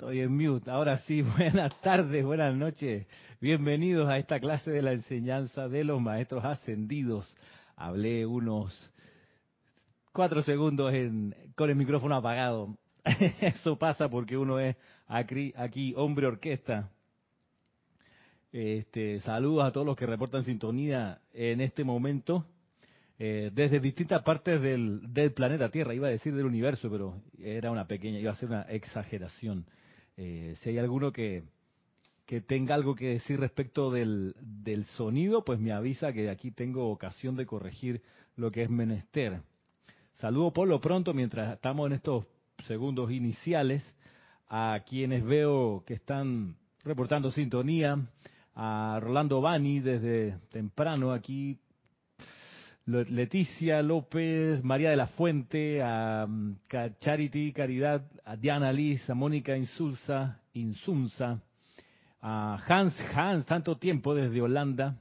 Estoy en mute. Ahora sí, buenas tardes, buenas noches. Bienvenidos a esta clase de la enseñanza de los maestros ascendidos. Hablé unos cuatro segundos en, con el micrófono apagado. Eso pasa porque uno es aquí, aquí hombre orquesta. Este, saludos a todos los que reportan sintonía en este momento. Eh, desde distintas partes del, del, planeta Tierra, iba a decir del universo, pero era una pequeña, iba a ser una exageración. Eh, si hay alguno que, que, tenga algo que decir respecto del, del, sonido, pues me avisa que aquí tengo ocasión de corregir lo que es menester. Saludo por lo pronto, mientras estamos en estos segundos iniciales, a quienes veo que están reportando sintonía, a Rolando Bani desde temprano aquí, Leticia López, María de la Fuente, a Charity Caridad, a Diana Liz, a Mónica Insulza, Insunza, a Hans Hans, tanto tiempo desde Holanda.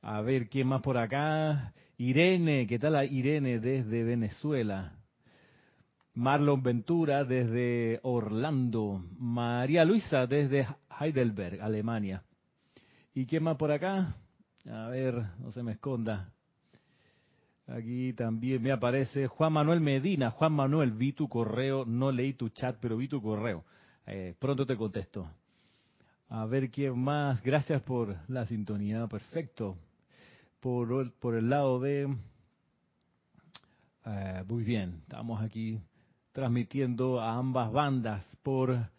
A ver quién más por acá. Irene, ¿qué tal Irene desde Venezuela? Marlon Ventura desde Orlando. María Luisa desde Heidelberg, Alemania. ¿Y quién más por acá? A ver, no se me esconda. Aquí también me aparece Juan Manuel Medina. Juan Manuel, vi tu correo, no leí tu chat, pero vi tu correo. Eh, pronto te contesto. A ver quién más. Gracias por la sintonía. Perfecto. Por, el lado de... Eh, muy bien, estamos aquí transmitiendo a ambas bandas por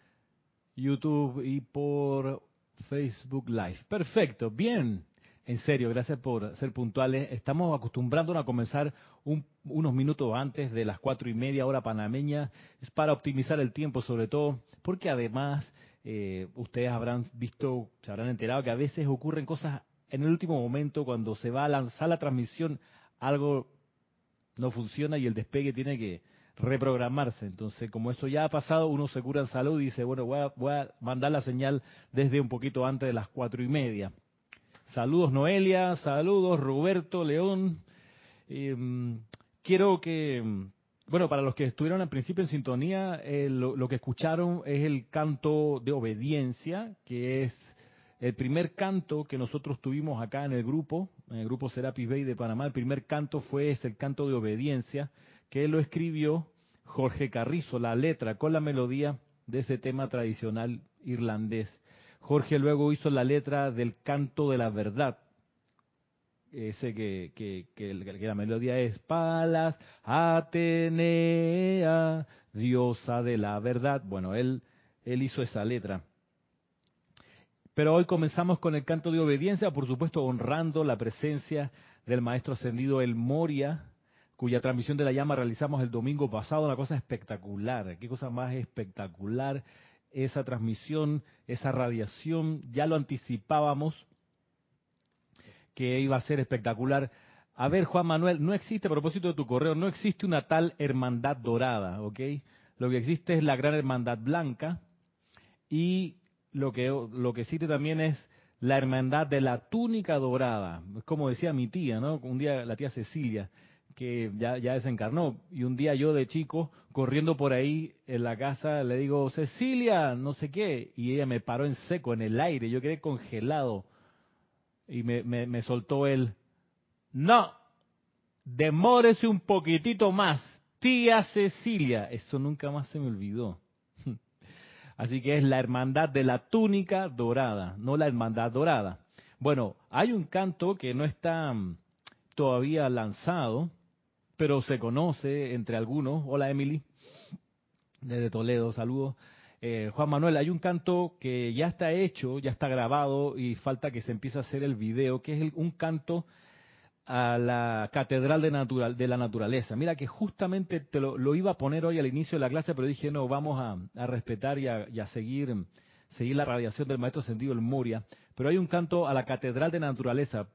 YouTube y por Facebook Live. Perfecto, bien. En serio, gracias por ser puntuales. Estamos acostumbrándonos a comenzar unos minutos antes de las cuatro y media hora panameña. Para optimizar el tiempo, sobre todo, porque además eh, ustedes habrán visto, se habrán enterado que a veces ocurren cosas en el último momento cuando se va a lanzar la transmisión, algo no funciona y el despegue tiene que reprogramarse. Entonces, como eso ya ha pasado, uno se cura en salud y dice, bueno, voy a, voy a mandar la señal desde un poquito antes de las cuatro y media. Saludos Noelia, saludos Roberto León. Em, quiero que, bueno, para los que estuvieron al principio en sintonía, eh, lo, que escucharon es el canto de obediencia, que es el primer canto que nosotros tuvimos acá en el grupo, en el grupo Serapis Bay de Panamá. El primer canto fue ese, el canto de obediencia, que lo escribió Jorge Carrizo, la letra con la melodía de ese tema tradicional irlandés. Jorge luego hizo la letra del canto de la verdad. Ese que, que, la melodía es Palas, Atenea, diosa de la verdad. Bueno, él, él hizo esa letra. Pero hoy comenzamos con el canto de obediencia, por supuesto honrando la presencia del maestro ascendido El Moria, cuya transmisión de la llama realizamos el domingo pasado, una cosa espectacular, qué cosa más espectacular esa transmisión, esa radiación, ya lo anticipábamos que iba a ser espectacular. A ver, Juan Manuel, no existe, a propósito de tu correo, no existe una tal hermandad dorada, ¿ok? Lo que existe es la gran hermandad blanca y lo que, lo que existe también es la hermandad de la túnica dorada. Como decía mi tía, ¿no? Un día la tía Cecilia, que ya, ya desencarnó. Y un día yo de chico, corriendo por ahí en la casa, le digo, Cecilia, no sé qué. Y ella me paró en seco, en el aire. Yo quedé congelado. Y me, me, soltó él, no, demórese un poquitito más. Tía Cecilia. Eso nunca más se me olvidó. Así que es la hermandad de la túnica dorada, no la hermandad dorada. Bueno, hay un canto que no está mm, todavía lanzado, pero se conoce entre algunos. Hola Emily, desde Toledo, saludos. Eh, Juan Manuel, hay un canto que ya está hecho, ya está grabado y falta que se empiece a hacer el video, que es un canto a la Catedral de, la Naturaleza. Mira que justamente te lo, iba a poner hoy al inicio de la clase, pero dije, no, vamos a, respetar y a, seguir, seguir la radiación del Maestro Sentido el Moria. Pero hay un canto a la Catedral de Naturaleza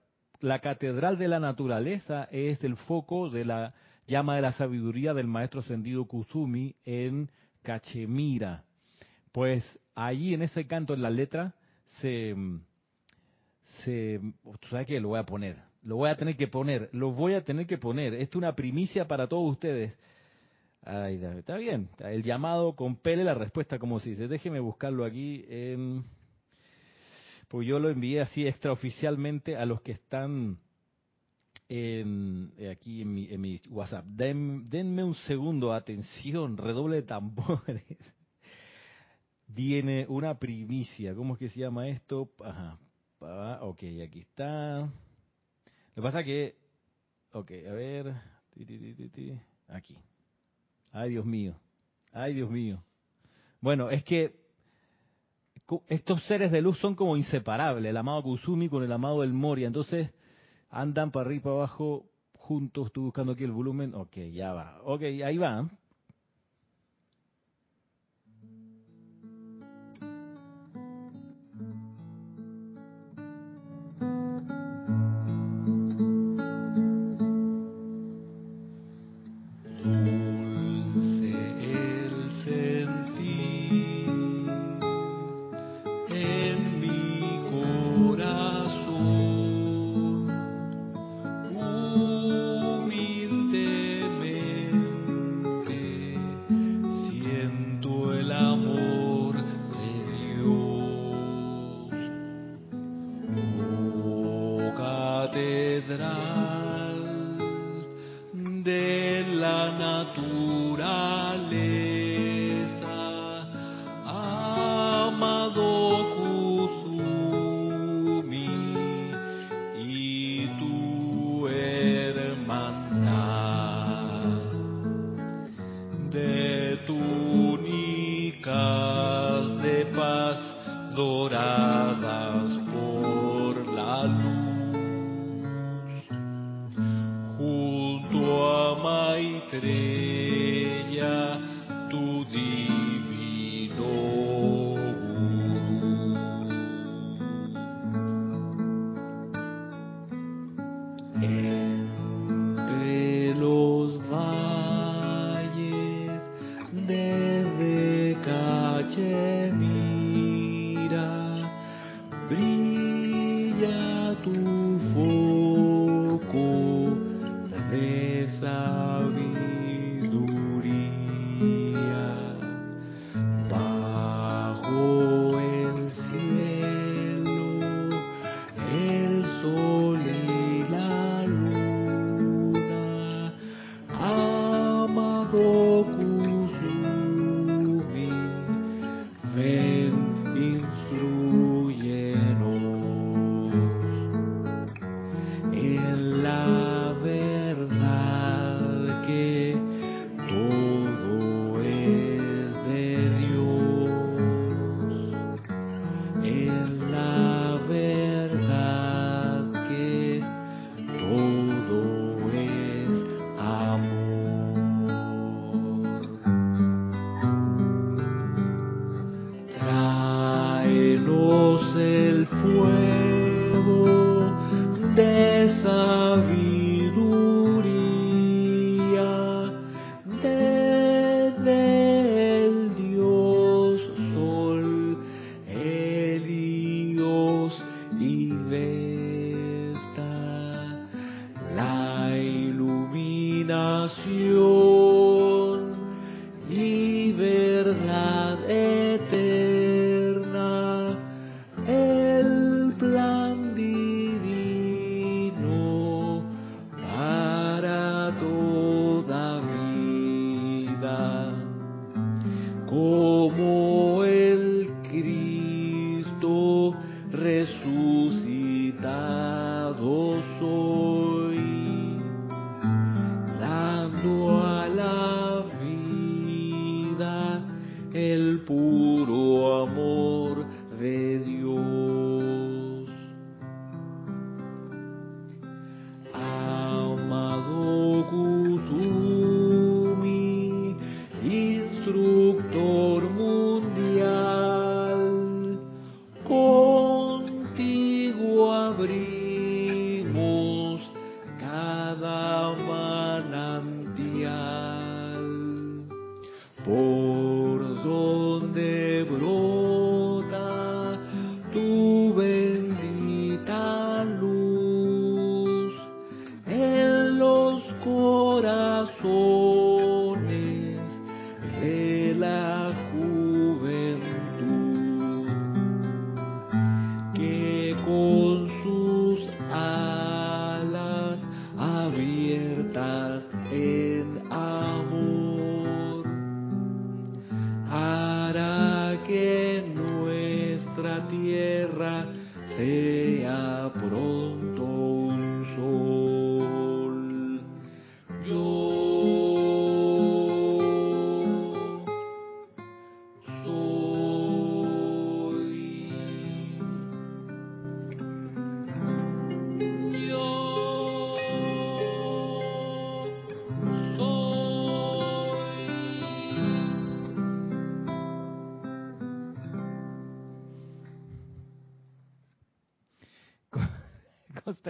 la catedral de la naturaleza es el foco de la llama de la sabiduría del maestro ascendido Kusumi en Cachemira. Pues allí en ese canto, en la letra, se, se, sabes que lo voy a poner, lo voy a tener que poner, lo voy a tener que poner. Esto es una primicia para todos ustedes. Ay, está bien. El llamado compele la respuesta, como se dice. Déjeme buscarlo aquí. En... Pues yo lo envié así extraoficialmente a los que están en, aquí en mi, en mi WhatsApp. denme un segundo, atención, redoble de tambores. Viene una primicia. ¿Cómo es que se llama esto? Ajá. Ok, aquí está. Lo que pasa que... Ok, a ver. Aquí. Ay, Dios mío. Ay, Dios mío. Bueno, es que estos seres de luz son como inseparables, el amado Kusumi con el amado El Moria, entonces andan para arriba y para abajo juntos, estoy buscando aquí el volumen, ok, ya va, ok, ahí va,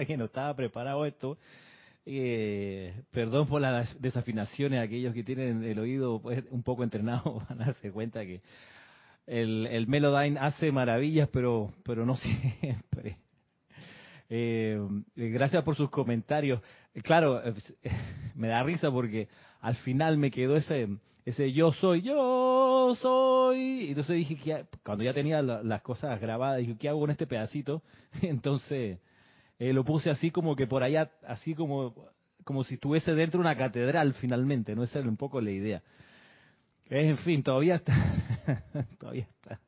Que no estaba preparado esto. Eh, perdón por las desafinaciones, aquellos que tienen el oído pues, un poco entrenado van a darse cuenta que el, el Melodyne hace maravillas, pero, pero no siempre. Eh, gracias por sus comentarios. Claro, me da risa porque al final me quedó ese ese yo soy, yo soy. Entonces dije que cuando ya tenía la- las cosas grabadas, dije, ¿qué hago con este pedacito? Entonces eh, lo puse así como que por allá, así como como si estuviese dentro de una catedral finalmente, no esa era un poco la idea. Eh, En fin, todavía está, todavía está,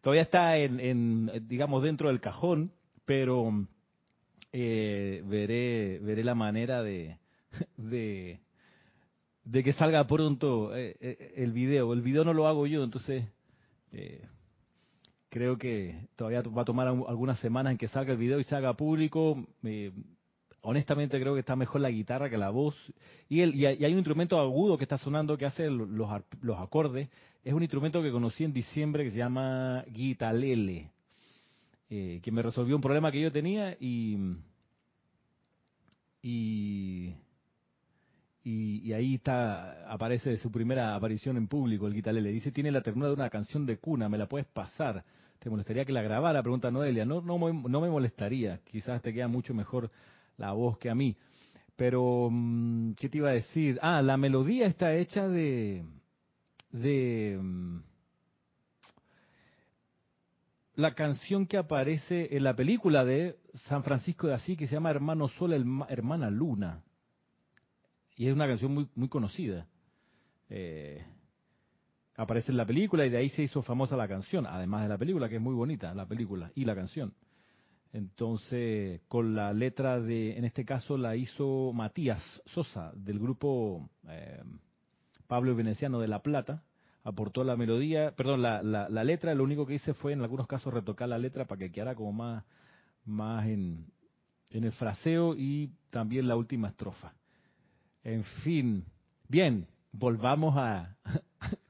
todavía está en, digamos dentro del cajón, pero eh, veré veré la manera de de, que salga pronto eh, el video. El video no lo hago yo, entonces eh, creo que todavía va a tomar algu- algunas semanas en que salga el video y se haga público. Eh, honestamente creo que está mejor la guitarra que la voz. Y, el, y hay un instrumento agudo que está sonando que hace lo- los, acordes. Es un instrumento que conocí en diciembre que se llama guitalele, eh, que me resolvió un problema que yo tenía y... y y, ahí está aparece su primera aparición en público el guitarlele dice tiene la ternura de una canción de cuna me la puedes pasar te molestaría que la grabara pregunta Noelia. No no no me molestaría. Quizás te queda mucho mejor la voz que a mí. Pero mm, qué te iba a decir ah la melodía está hecha de de mm, la canción que aparece en la película de San Francisco de Asís que se llama Hermano Sol, Herma- Hermana Luna. Y es una canción muy muy conocida. Eh, aparece en la película y de ahí se hizo famosa la canción, además de la película, que es muy bonita, la película y la canción. Entonces, con la letra de, en este caso la hizo Matías Sosa, del grupo eh, Pablo Veneciano de La Plata, aportó la melodía, perdón, la, la, la letra, lo único que hice fue en algunos casos retocar la letra para que quedara como más, más en, en el fraseo y también la última estrofa. En fin, bien, volvamos a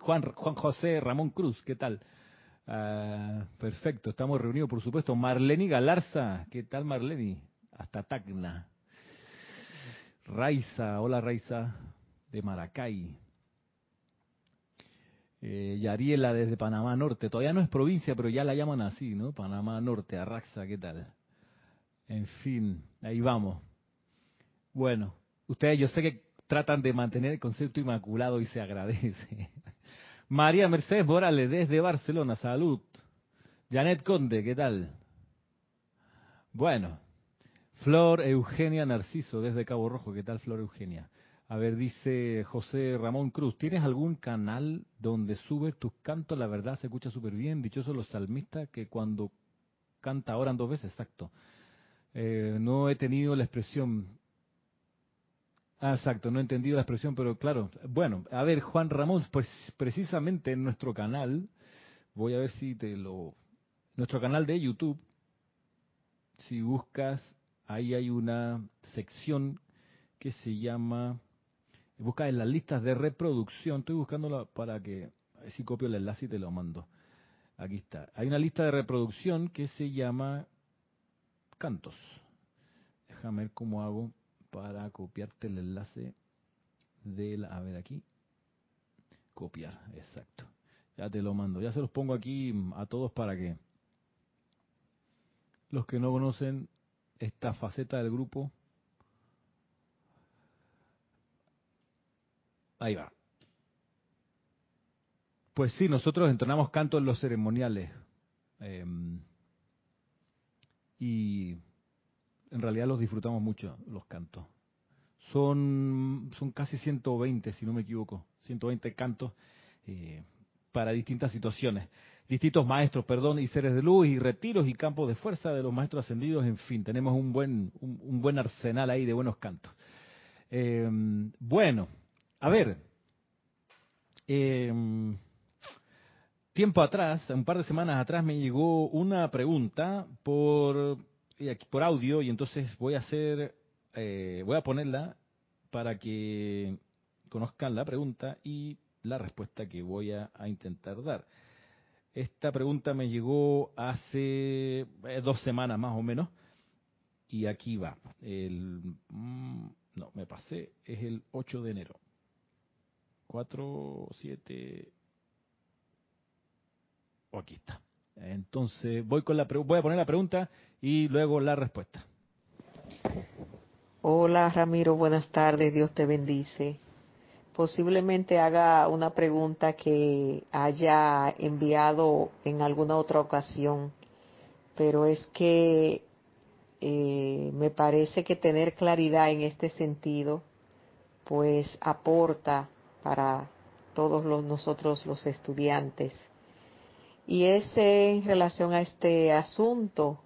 Juan, Juan José Ramón Cruz, ¿qué tal? Ah, perfecto, estamos reunidos, por supuesto. Marleni Galarza, ¿qué tal Marleni? Hasta Tacna. Raiza, hola Raiza, de Maracay. Eh, Yariela desde Panamá Norte, todavía no es provincia, pero ya la llaman así, ¿no? Panamá Norte, Arraxa, ¿qué tal? En fin, ahí vamos. Bueno, ustedes yo sé que tratan de mantener el concepto inmaculado y se agradece. María Mercedes Morales desde Barcelona, salud. Janet Conde, ¿qué tal? Bueno, Flor Eugenia Narciso desde Cabo Rojo, ¿qué tal Flor Eugenia? A ver, dice José Ramón Cruz, ¿tienes algún canal donde subes tus cantos? La verdad se escucha súper bien, dichosos los salmistas que cuando canta oran dos veces, exacto. Eh, no he tenido la expresión, Ah, exacto, no he entendido la expresión, pero claro. Bueno, a ver, Juan Ramón, pues precisamente en nuestro canal, voy a ver si te lo... Nuestro canal de YouTube, si buscas, ahí hay una sección que se llama... Busca en las listas de reproducción, estoy buscándola para que... A ver si copio el enlace y te lo mando. Aquí está. Hay una lista de reproducción que se llama Cantos. Déjame ver cómo hago para copiarte el enlace de la... A ver aquí. Copiar, exacto. Ya te lo mando. Ya se los pongo aquí a todos para que los que no conocen esta faceta del grupo. Ahí va. Pues sí, nosotros entrenamos canto en los ceremoniales. Eh, y en realidad los disfrutamos mucho, los cantos. Son, son casi 120, si no me equivoco, 120 cantos eh, para distintas situaciones. distintos maestros, perdón, y seres de luz y retiros y campos de fuerza de los maestros ascendidos, en fin, tenemos un buen, un, buen arsenal ahí de buenos cantos. Eh, bueno, a ver, eh, tiempo atrás, un par de semanas atrás, me llegó una pregunta por, por audio y entonces voy a hacer, eh, voy a ponerla para que conozcan la pregunta y la respuesta que voy a, intentar dar. Esta pregunta me llegó hace eh, dos semanas más o menos y aquí va. El, mm, no, me pasé, es el 8 de enero. 4, 7, o aquí está. Entonces voy con la voy a poner la pregunta y luego la respuesta. Hola Ramiro, buenas tardes, Dios te bendice. Posiblemente haga una pregunta que haya enviado en alguna otra ocasión, pero es que eh, me parece que tener claridad en este sentido, pues aporta para todos los, nosotros los estudiantes y es en relación a este asunto,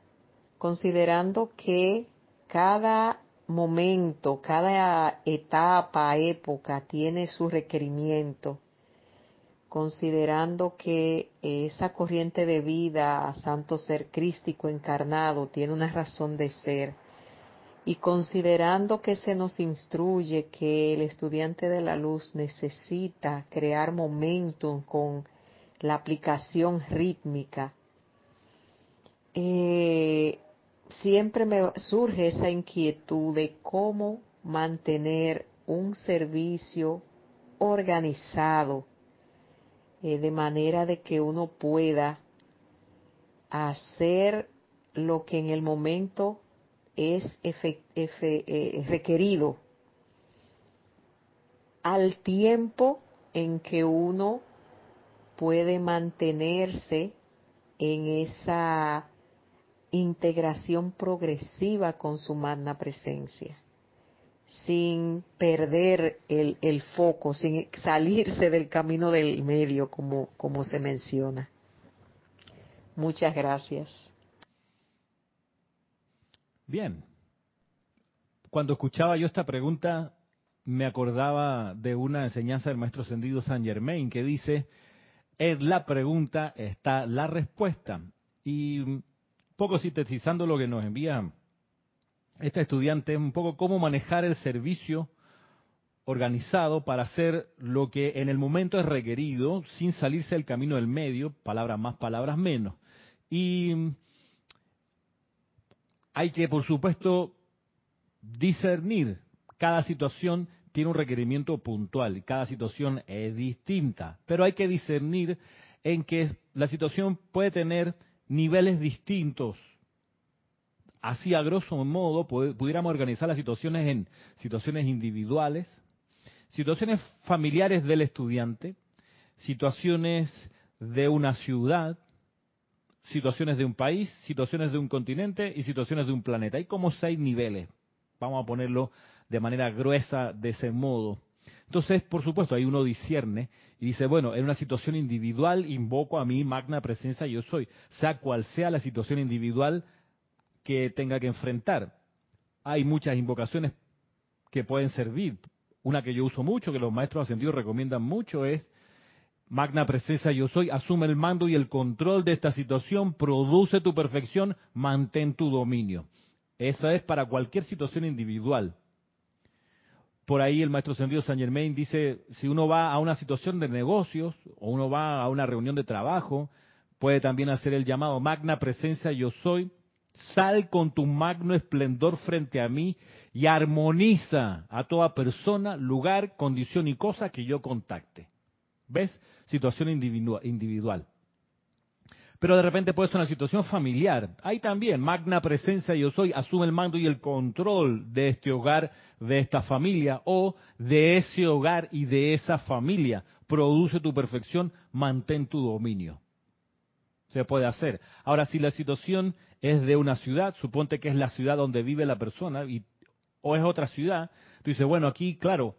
considerando que cada momento, cada etapa, época tiene su requerimiento, considerando que esa corriente de vida, Santo Ser Crístico encarnado, tiene una razón de ser, y considerando que se nos instruye que el estudiante de la luz necesita crear momentum con la aplicación rítmica, eh, siempre me surge esa inquietud de cómo mantener un servicio organizado eh, de manera de que uno pueda hacer lo que en el momento es eh, requerido. Al tiempo en que uno puede mantenerse en esa integración progresiva con su magna presencia, sin perder el, el, foco, sin salirse del camino del medio, como, como se menciona. Muchas gracias. Bien. Cuando escuchaba yo esta pregunta, me acordaba de una enseñanza del maestro ascendido San Germain que dice, en la pregunta está la respuesta. Y un poco sintetizando lo que nos envía esta estudiante, un poco cómo manejar el servicio organizado para hacer lo que en el momento es requerido sin salirse del camino del medio, palabras más, palabras menos. Y hay que, por supuesto, discernir cada situación tiene un requerimiento puntual, cada situación es distinta, pero hay que discernir en que la situación puede tener niveles distintos. Así a grosso modo pudiéramos organizar las situaciones en situaciones individuales, situaciones familiares del estudiante, situaciones de una ciudad, situaciones de un país, situaciones de un continente y situaciones de un planeta. Hay como seis niveles, vamos a ponerlo de manera gruesa de ese modo. Entonces, por supuesto, ahí uno discierne y dice, bueno, en una situación individual invoco a mi magna presencia yo soy, sea cual sea la situación individual que tenga que enfrentar. Hay muchas invocaciones que pueden servir. Una que yo uso mucho, que los maestros ascendidos recomiendan mucho, es Magna presencia yo soy, asume el mando y el control de esta situación, produce tu perfección, mantén tu dominio. Esa es para cualquier situación individual. Por ahí el maestro Sendido San Germain dice, si uno va a una situación de negocios o uno va a una reunión de trabajo, puede también hacer el llamado magna presencia yo soy, sal con tu magno esplendor frente a mí y armoniza a toda persona, lugar, condición y cosa que yo contacte. ¿Ves? Situación individual pero de repente puede ser una situación familiar. Ahí también, magna presencia yo soy, asume el mando y el control de este hogar, de esta familia, o de ese hogar y de esa familia. Produce tu perfección, mantén tu dominio. Se puede hacer. Ahora, si la situación es de una ciudad, suponte que es la ciudad donde vive la persona, y, o es otra ciudad, tú dices, bueno, aquí, claro,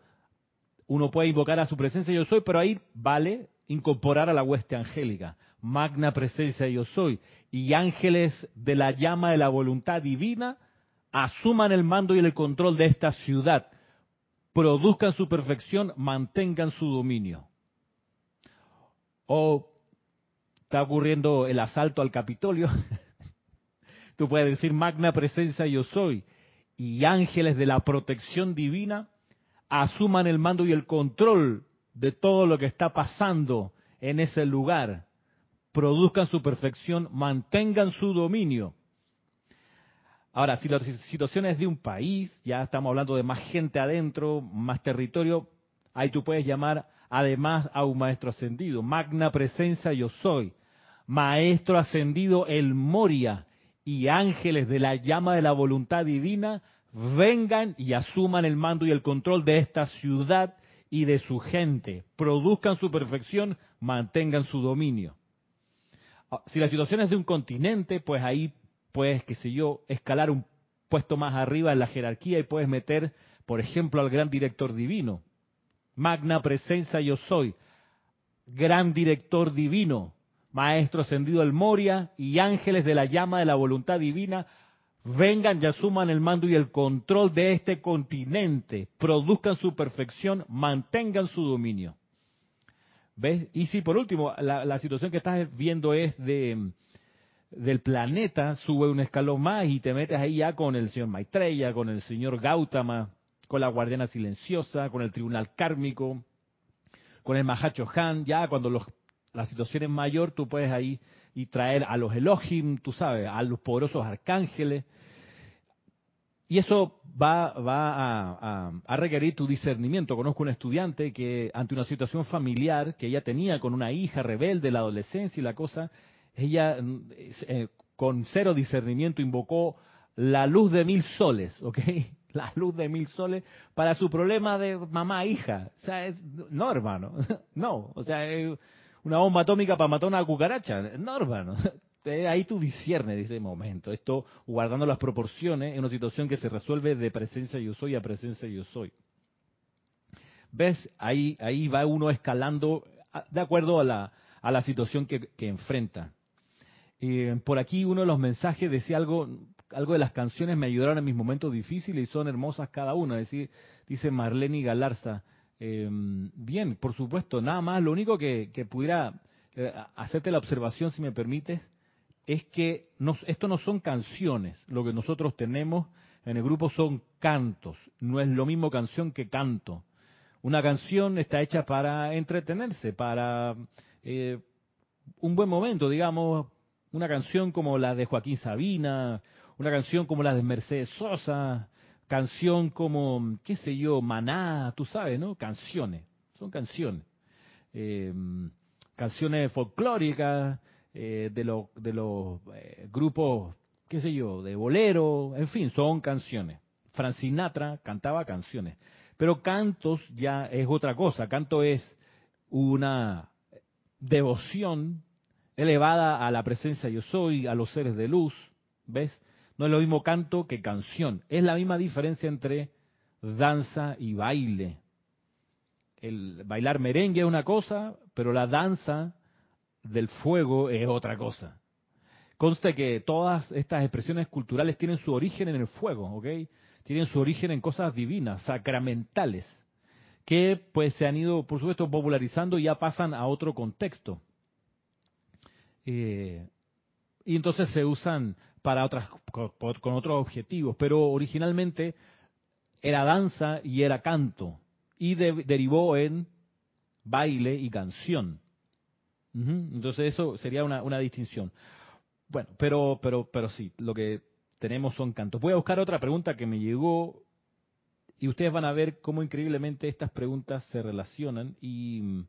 uno puede invocar a su presencia yo soy, pero ahí vale incorporar a la hueste angélica, magna presencia yo soy, y ángeles de la llama de la voluntad divina asuman el mando y el control de esta ciudad, produzcan su perfección, mantengan su dominio. O está ocurriendo el asalto al Capitolio, tú puedes decir magna presencia yo soy, y ángeles de la protección divina asuman el mando y el control de todo lo que está pasando en ese lugar, produzcan su perfección, mantengan su dominio. Ahora, si la situación es de un país, ya estamos hablando de más gente adentro, más territorio, ahí tú puedes llamar además a un maestro ascendido. Magna presencia yo soy. Maestro ascendido el Moria y ángeles de la llama de la voluntad divina vengan y asuman el mando y el control de esta ciudad y de su gente. Produzcan su perfección, mantengan su dominio. Ah, si la situación es de un continente, pues ahí puedes, qué sé yo, escalar un puesto más arriba en la jerarquía y puedes meter, por ejemplo, al gran director divino. Magna presencia yo soy. Gran director divino. Maestro ascendido el Moria y ángeles de la llama de la voluntad divina, vengan y asuman el mando y el control de este continente, produzcan su perfección, mantengan su dominio. ¿Ves? Y si por último la, la situación que estás viendo es de del planeta, sube un escalón más y te metes ahí ya con el señor Maitreya, con el señor Gautama, con la guardiana silenciosa, con el tribunal kármico, con el Mahacho Han, ya cuando los, la situación es mayor, tú puedes ahí y traer a los Elohim, tú sabes, a los poderosos arcángeles. Y eso va, va a, requerir tu discernimiento. Conozco un estudiante que ante una situación familiar que ella tenía con una hija rebelde, la adolescencia y la cosa, ella eh, con cero discernimiento invocó la luz de mil soles, ¿ok? La luz de mil soles para su problema de mamá-hija. O sea, es, no, hermano, no. O sea, una bomba atómica para matar una cucaracha. No, hermano. Ahí tú disciernes ese momento. Esto guardando las proporciones en una situación que se resuelve de presencia yo soy a presencia yo soy. ¿Ves? Ahí, ahí va uno escalando de acuerdo a la, a la situación que, que enfrenta. Por aquí uno de los mensajes decía algo, algo de las canciones me ayudaron en mis momentos difíciles y son hermosas cada una. Decir, dice Marlene Galarza. Eh, bien, por supuesto, nada más. Lo único que, pudiera eh, hacerte la observación, si me permites, es que esto no son canciones. Lo que nosotros tenemos en el grupo son cantos. No es lo mismo canción que canto. Una canción está hecha para entretenerse, para un buen momento, digamos, una canción como la de Joaquín Sabina, una canción como la de Mercedes Sosa, canción como, qué sé yo, Maná, tú sabes, ¿no? Canciones, son canciones. Eh, canciones folclóricas eh, de, los de los eh, grupos, qué sé yo, de bolero, en fin, son canciones. Francinatra cantaba canciones. Pero cantos ya es otra cosa. Canto es una devoción elevada a la presencia yo soy, a los seres de luz, ¿ves? No es lo mismo canto que canción. Es la misma diferencia entre danza y baile. El bailar merengue es una cosa, pero la danza del fuego es otra cosa. Conste que todas estas expresiones culturales tienen su origen en el fuego, ¿ok? Tienen su origen en cosas divinas, sacramentales, que pues se han ido, por supuesto, popularizando y ya pasan a otro contexto. Eh, y entonces se usan para otras con, otros objetivos, pero originalmente era danza y era canto y derivó en baile y canción. Entonces eso sería una, una, distinción. Bueno, pero pero pero sí, lo que tenemos son cantos. Voy a buscar otra pregunta que me llegó y ustedes van a ver cómo increíblemente estas preguntas se relacionan y mm,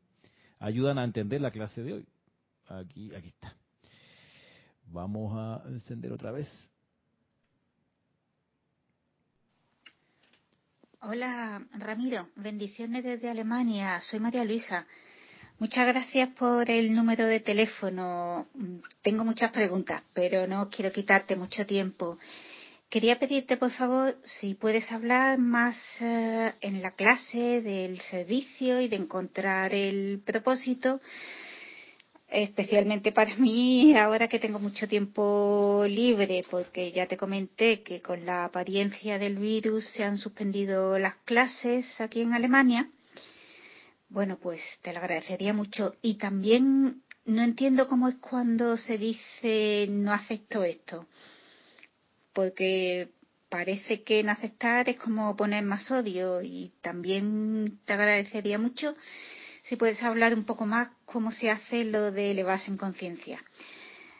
ayudan a entender la clase de hoy. Aquí, aquí está. Vamos a encender otra vez. Hola Ramiro, bendiciones desde Alemania. Soy María Luisa. Muchas gracias por el número de teléfono. Tengo muchas preguntas, pero no quiero quitarte mucho tiempo. quería pedirte, por favor, si puedes hablar más eh, en la clase del servicio y de encontrar el propósito, especialmente para mí ahora que tengo mucho tiempo libre, porque ya te comenté que con la apariencia del virus se han suspendido las clases aquí en Alemania. Bueno, pues te lo agradecería mucho. Y también no entiendo cómo es cuando se dice no acepto esto porque parece que en aceptar es como poner más odio y también te agradecería mucho si puedes hablar un poco más cómo se hace lo de elevarse en conciencia.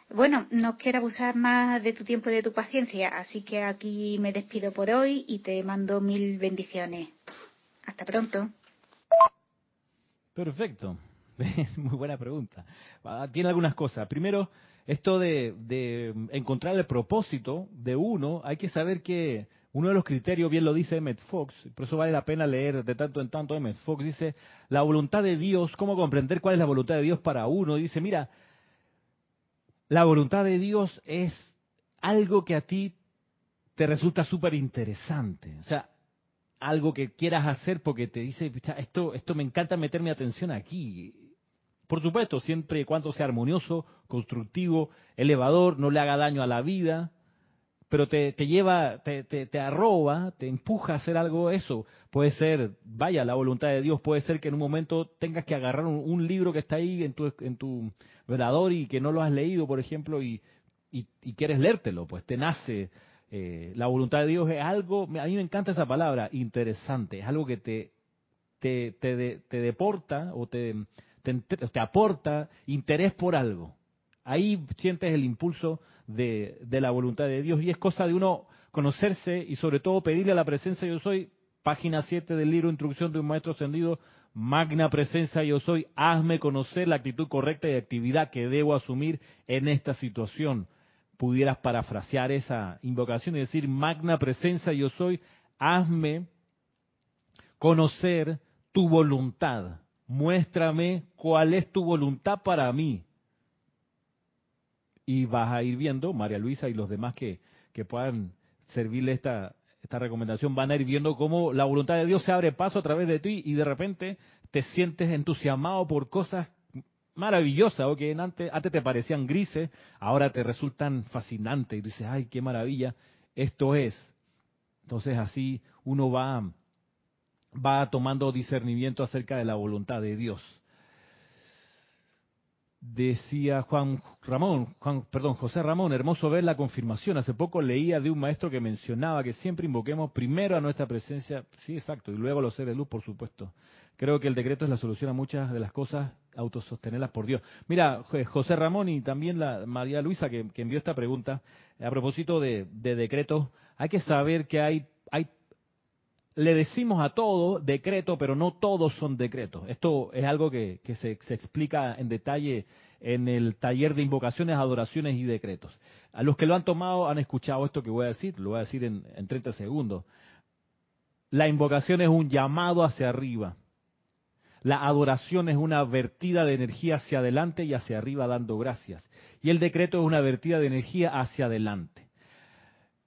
Bueno, no quiero abusar más de tu tiempo y de tu paciencia, así que aquí me despido por hoy y te mando mil bendiciones. Hasta pronto. Perfecto. Muy buena pregunta. Ah, tiene algunas cosas. Primero, esto de, encontrar el propósito de uno, hay que saber que uno de los criterios, bien lo dice Emmett Fox, por eso vale la pena leer de tanto en tanto Emmett Fox, dice, la voluntad de Dios, cómo comprender cuál es la voluntad de Dios para uno. dice, mira, la voluntad de Dios es algo que a ti te resulta súper interesante. O sea, algo que quieras hacer porque te dice, esto, esto me encanta meter mi atención aquí. Por supuesto, siempre y cuando sea armonioso, constructivo, elevador, no le haga daño a la vida, pero te, lleva, te, te, arroba, te empuja a hacer algo eso. Puede ser, vaya, la voluntad de Dios, puede ser que en un momento tengas que agarrar un, libro que está ahí en tu, en tu velador y que no lo has leído, por ejemplo, y, y, quieres leértelo, pues te nace. Eh, la voluntad de Dios es algo, a mí me encanta esa palabra, interesante, es algo que te, te, te, te deporta o te, te, aporta interés por algo. Ahí sientes el impulso de, la voluntad de Dios. Y es cosa de uno conocerse y sobre todo pedirle a la presencia yo soy, página 7 del libro Instrucción de un Maestro Ascendido, magna presencia yo soy, hazme conocer la actitud correcta y actividad que debo asumir en esta situación. Pudieras parafrasear esa invocación y decir, magna presencia yo soy, hazme conocer tu voluntad. Muéstrame cuál es tu voluntad para mí. Y vas a ir viendo, María Luisa y los demás que, que puedan servirle esta, esta recomendación, van a ir viendo cómo la voluntad de Dios se abre paso a través de ti y de repente te sientes entusiasmado por cosas maravillosas o que antes, antes te parecían grises, ahora te resultan fascinantes y dices, ay, qué maravilla, esto es. Entonces así uno va va tomando discernimiento acerca de la voluntad de Dios. Decía Juan Ramón, Juan, perdón, José Ramón, hermoso ver la confirmación. Hace poco leía de un maestro que mencionaba que siempre invoquemos primero a nuestra presencia, sí, exacto, y luego a los seres de luz, por supuesto. Creo que el decreto es la solución a muchas de las cosas, autosostenerlas por Dios. Mira, José Ramón y también la María Luisa que, envió esta pregunta, a propósito de, de decretos, hay que saber que hay, hay le decimos a todo decreto, pero no todos son decretos. Esto es algo que, se, explica en detalle en el taller de invocaciones, adoraciones y decretos. A los que lo han tomado han escuchado esto que voy a decir, lo voy a decir en, en 30 segundos. La invocación es un llamado hacia arriba. La adoración es una vertida de energía hacia adelante y hacia arriba dando gracias. Y el decreto es una vertida de energía hacia adelante.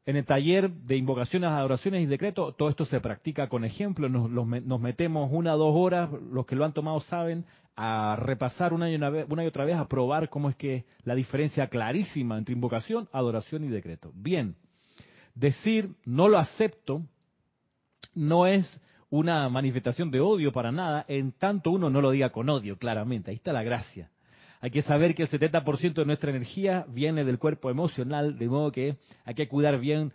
En el taller de invocaciones, adoraciones y decretos, todo esto se practica con ejemplos. Nos, metemos una o dos horas, los que lo han tomado saben, a repasar una y, una y otra vez, a probar cómo es que la diferencia clarísima entre invocación, adoración y decreto. Bien, decir no lo acepto no es una manifestación de odio para nada, en tanto uno no lo diga con odio, claramente. Ahí está la gracia. Hay que saber que el 70% de nuestra energía viene del cuerpo emocional, de modo que hay que cuidar bien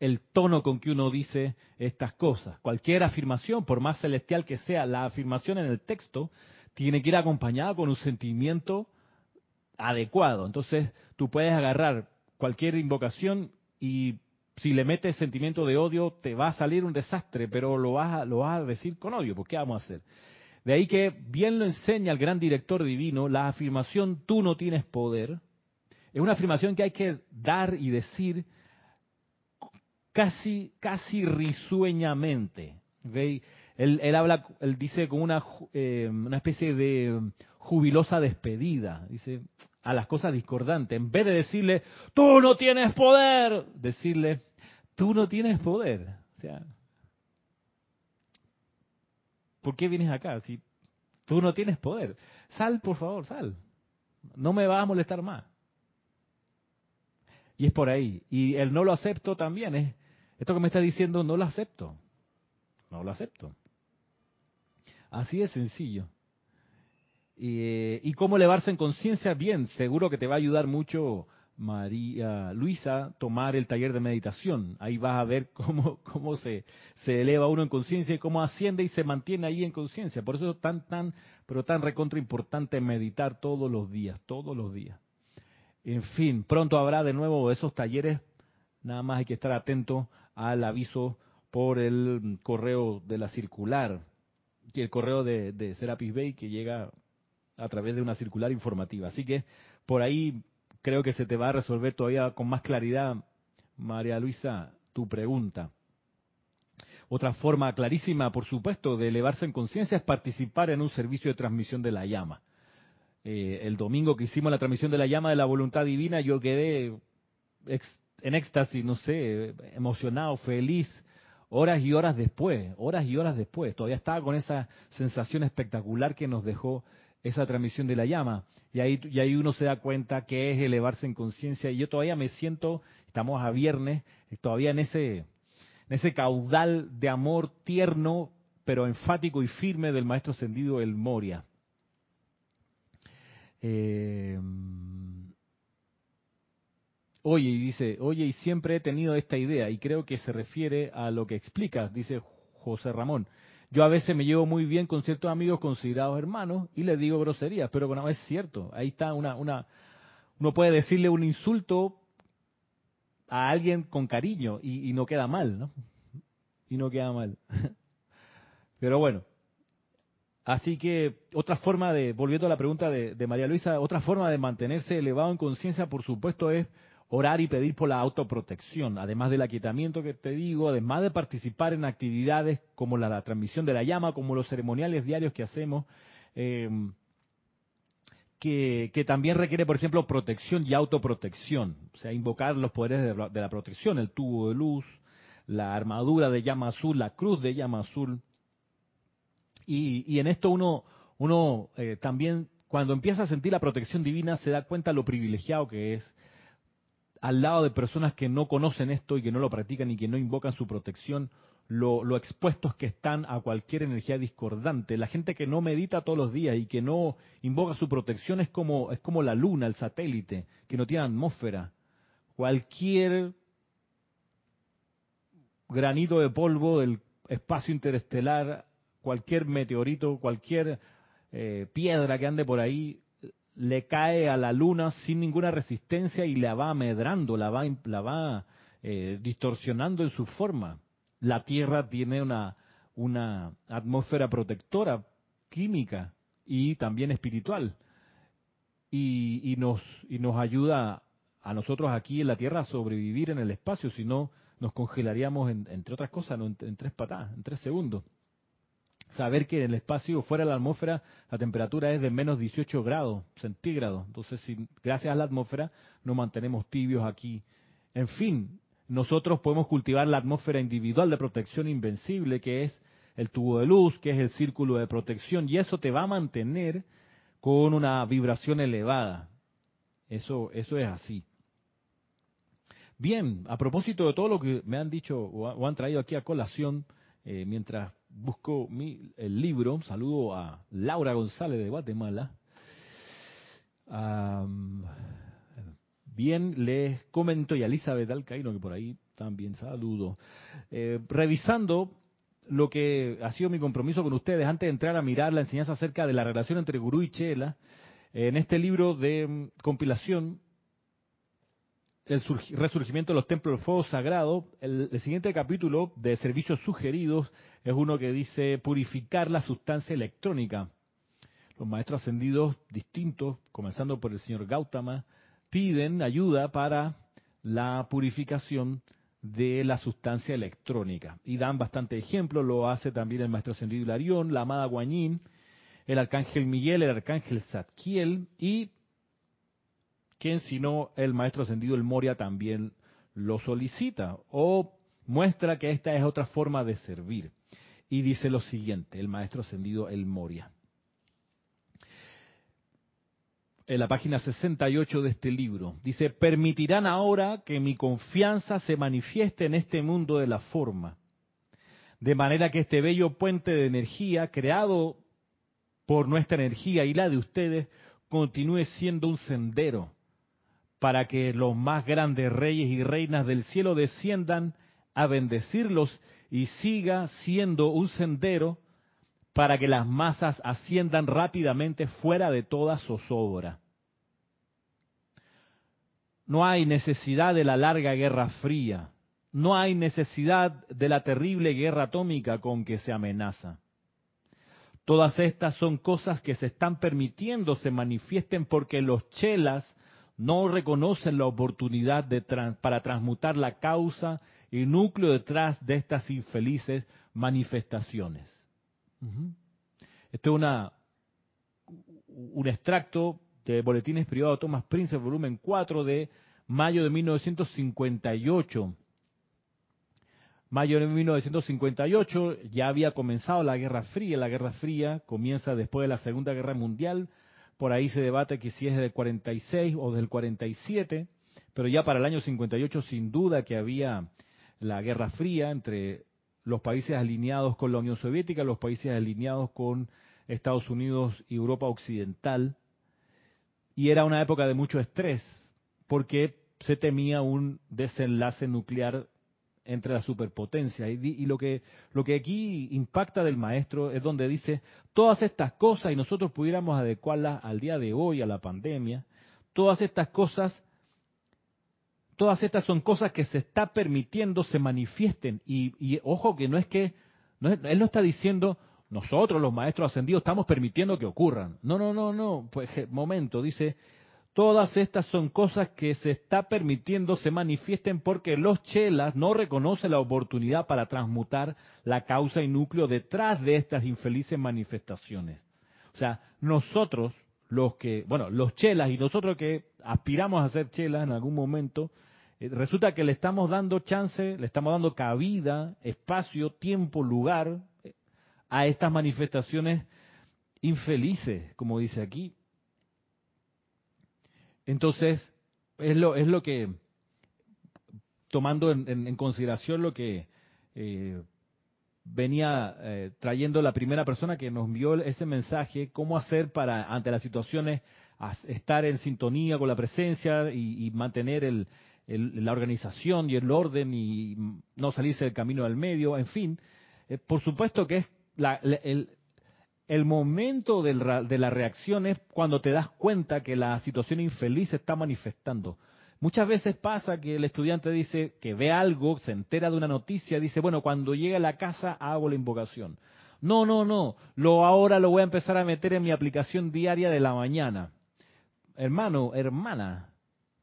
el tono con que uno dice estas cosas. Cualquier afirmación, por más celestial que sea, la afirmación en el texto tiene que ir acompañada con un sentimiento adecuado. Entonces, tú puedes agarrar cualquier invocación y si le metes sentimiento de odio, te va a salir un desastre, pero lo vas a, lo vas a decir con odio, ¿por qué vamos a hacer? De ahí que bien lo enseña el gran director divino, la afirmación tú no tienes poder, es una afirmación que hay que dar y decir casi, casi risueñamente. Él, habla, él dice con una, eh, una especie de jubilosa despedida. Dice, a las cosas discordantes. En vez de decirle, tú no tienes poder, decirle, tú no tienes poder. O sea, ¿por qué vienes acá si tú no tienes poder? Sal, por favor, sal. No me vas a molestar más. Y es por ahí. Y el no lo acepto también es, esto que me está diciendo no lo acepto. No lo acepto. Así de sencillo. Y, cómo elevarse en conciencia, bien, seguro que te va a ayudar mucho María Luisa tomar el taller de meditación. Ahí vas a ver cómo, cómo se, se eleva uno en conciencia y cómo asciende y se mantiene ahí en conciencia. Por eso es tan, tan, pero tan recontra importante meditar todos los días, todos los días. En fin, pronto habrá de nuevo esos talleres. Nada más hay que estar atento al aviso por el correo de la circular y el correo de, de Serapis Bay que llega a través de una circular informativa. Así que por ahí creo que se te va a resolver todavía con más claridad, María Luisa, tu pregunta. Otra forma clarísima, por supuesto, de elevarse en conciencia es participar en un servicio de transmisión de la llama. Eh, el domingo que hicimos la transmisión de la llama de la voluntad divina, yo quedé en éxtasis, no sé, emocionado, feliz, horas y horas después, horas y horas después. Todavía estaba con esa sensación espectacular que nos dejó esa transmisión de la llama. Y ahí, y ahí uno se da cuenta que es elevarse en conciencia. Y yo todavía me siento, estamos a viernes, todavía en ese, en ese caudal de amor tierno, pero enfático y firme del maestro ascendido El Moria. Eh, oye, y dice, oye, y siempre he tenido esta idea, y creo que se refiere a lo que explicas, dice José Ramón. Yo a veces me llevo muy bien con ciertos amigos considerados hermanos y les digo groserías, pero no es cierto. Ahí está una, una, uno puede decirle un insulto a alguien con cariño y, no queda mal, ¿no? Y no queda mal. Pero bueno, así que otra forma de, volviendo a la pregunta de María Luisa, otra forma de mantenerse elevado en conciencia, por supuesto, es orar y pedir por la autoprotección, además del aquietamiento que te digo, además de participar en actividades como la, transmisión de la llama, como los ceremoniales diarios que hacemos, eh, que, también requiere, por ejemplo, protección y autoprotección, o sea, invocar los poderes de la, protección, el tubo de luz, la armadura de llama azul, la cruz de llama azul. Y, en esto uno, uno eh, también, cuando empieza a sentir la protección divina, se da cuenta lo privilegiado que es al lado de personas que no conocen esto y que no lo practican y que no invocan su protección, lo, expuestos que están a cualquier energía discordante. La gente que no medita todos los días y que no invoca su protección es como, es como la luna, el satélite, que no tiene atmósfera. Cualquier granito de polvo del espacio interestelar, cualquier meteorito, cualquier eh, piedra que ande por ahí, le cae a la luna sin ninguna resistencia y la va amedrando, la va, la va eh, distorsionando en su forma. La Tierra tiene una, una atmósfera protectora química y también espiritual. Y, nos, y nos ayuda a nosotros aquí en la Tierra a sobrevivir en el espacio, si no nos congelaríamos, entre otras cosas, en, en tres patadas, en tres segundos saber que en el espacio fuera de la atmósfera la temperatura es de menos 18 grados centígrados. Entonces, si, gracias a la atmósfera nos mantenemos tibios aquí. En fin, nosotros podemos cultivar la atmósfera individual de protección invencible, que es el tubo de luz, que es el círculo de protección, y eso te va a mantener con una vibración elevada. Eso, eso es así. Bien, a propósito de todo lo que me han dicho o, han traído aquí a colación, eh, mientras busco mi, el libro, saludo a Laura González de Guatemala. bien, les comento y a Elizabeth Alcaíno, que por ahí también saludo. Eh, revisando lo que ha sido mi compromiso con ustedes antes de entrar a mirar la enseñanza acerca de la relación entre gurú y chela, en este libro de mm, compilación el resurgimiento de los templos del fuego sagrado, el, siguiente capítulo de servicios sugeridos es uno que dice purificar la sustancia electrónica. Los maestros ascendidos distintos, comenzando por el señor Gautama, piden ayuda para la purificación de la sustancia electrónica. Y dan bastante ejemplo, lo hace también el maestro ascendido Hilarión, la amada Guanyin, el arcángel Miguel, el arcángel Zadkiel y ¿Quién sino el maestro ascendido el Moria también lo solicita o muestra que esta es otra forma de servir? Y dice lo siguiente, el maestro ascendido el Moria. En la página 68 de este libro, dice, permitirán ahora que mi confianza se manifieste en este mundo de la forma, de manera que este bello puente de energía creado por nuestra energía y la de ustedes continúe siendo un sendero para que los más grandes reyes y reinas del cielo desciendan a bendecirlos y siga siendo un sendero para que las masas asciendan rápidamente fuera de toda zozobra. No hay necesidad de la larga guerra fría, no hay necesidad de la terrible guerra atómica con que se amenaza. Todas estas son cosas que se están permitiendo se manifiesten porque los chelas no reconocen la oportunidad de para transmutar la causa y núcleo detrás de estas infelices manifestaciones. Esto es una, un extracto de Boletines Privados de Thomas Prince, volumen 4 de mayo de 1958. Mayo de 1958 ya había comenzado la Guerra Fría. La Guerra Fría comienza después de la Segunda Guerra Mundial por ahí se debate que si es del 46 o del 47, pero ya para el año 58 sin duda que había la Guerra Fría entre los países alineados con la Unión Soviética, los países alineados con Estados Unidos y Europa Occidental. Y era una época de mucho estrés, porque se temía un desenlace nuclear entre las superpotencias. Y, lo, que, lo que aquí impacta del maestro es donde dice, todas estas cosas, y nosotros pudiéramos adecuarlas al día de hoy, a la pandemia, todas estas cosas, todas estas son cosas que se está permitiendo se manifiesten. Y, ojo que no es que, él no está diciendo, nosotros los maestros ascendidos estamos permitiendo que ocurran. No, no, no, no, pues momento, dice, Todas estas son cosas que se está permitiendo se manifiesten porque los chelas no reconocen la oportunidad para transmutar la causa y núcleo detrás de estas infelices manifestaciones. O sea, nosotros, los que, bueno, los chelas y nosotros que aspiramos a ser chelas en algún momento, eh, resulta que le estamos dando chance, le estamos dando cabida, espacio, tiempo, lugar eh, a estas manifestaciones infelices, como dice aquí. Entonces, es lo, es lo que, tomando en, consideración lo que eh, venía eh, trayendo la primera persona que nos envió ese mensaje, cómo hacer para, ante las situaciones, estar en sintonía con la presencia y, mantener el, la organización y el orden y no salirse del camino del medio, en fin. Eh, por supuesto que es la, el, el momento de la reacción es cuando te das cuenta que la situación infeliz se está manifestando. Muchas veces pasa que el estudiante dice que ve algo, se entera de una noticia, dice, bueno, cuando llegue a la casa hago la invocación. No, no, no, lo ahora lo voy a empezar a meter en mi aplicación diaria de la mañana. Hermano, hermana,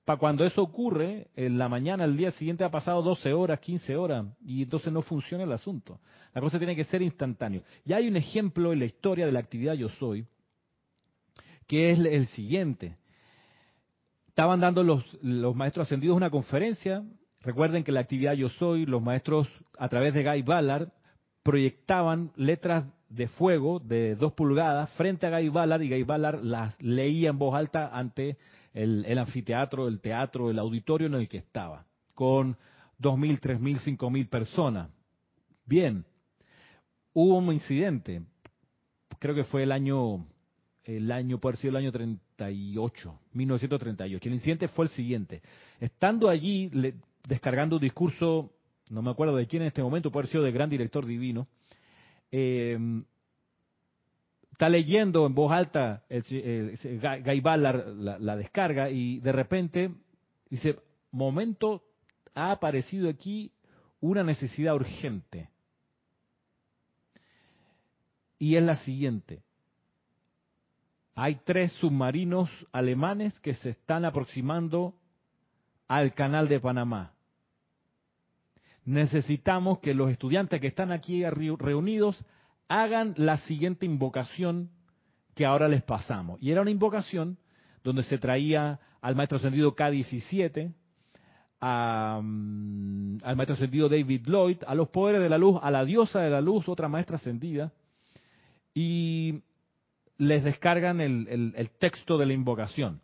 para cuando eso ocurre, en la mañana, el día siguiente ha pasado 12 horas, 15 horas, y entonces no funciona el asunto. La cosa tiene que ser instantáneo. Y hay un ejemplo en la historia de la actividad Yo Soy, que es el siguiente. Estaban dando los, los maestros ascendidos una conferencia. Recuerden que la actividad Yo Soy, los maestros a través de Guy Ballard proyectaban letras de fuego de dos pulgadas frente a Guy Ballard y Guy Ballard las leía en voz alta ante el, anfiteatro, el teatro, el auditorio en el que estaba, con dos mil, tres mil, cinco mil personas. Bien, hubo un incidente, creo que fue el año, el año, por ser el año 38, 1938. El incidente fue el siguiente. Estando allí, descargando un discurso, no me acuerdo de quién en este momento, puede haber sido de gran director divino, eh, está leyendo en voz alta el, Guy Ballard la, descarga y de repente dice, momento, ha aparecido aquí una necesidad urgente. Y es la siguiente. Hay tres submarinos alemanes que se están aproximando al canal de Panamá. Necesitamos que los estudiantes que están aquí reunidos hagan la siguiente invocación que ahora les pasamos. Y era una invocación donde se traía al maestro ascendido K17, a, mm, al maestro ascendido David Lloyd, a los poderes de la luz, a la diosa de la luz, otra maestra ascendida, y les descargan el, el- texto de la invocación.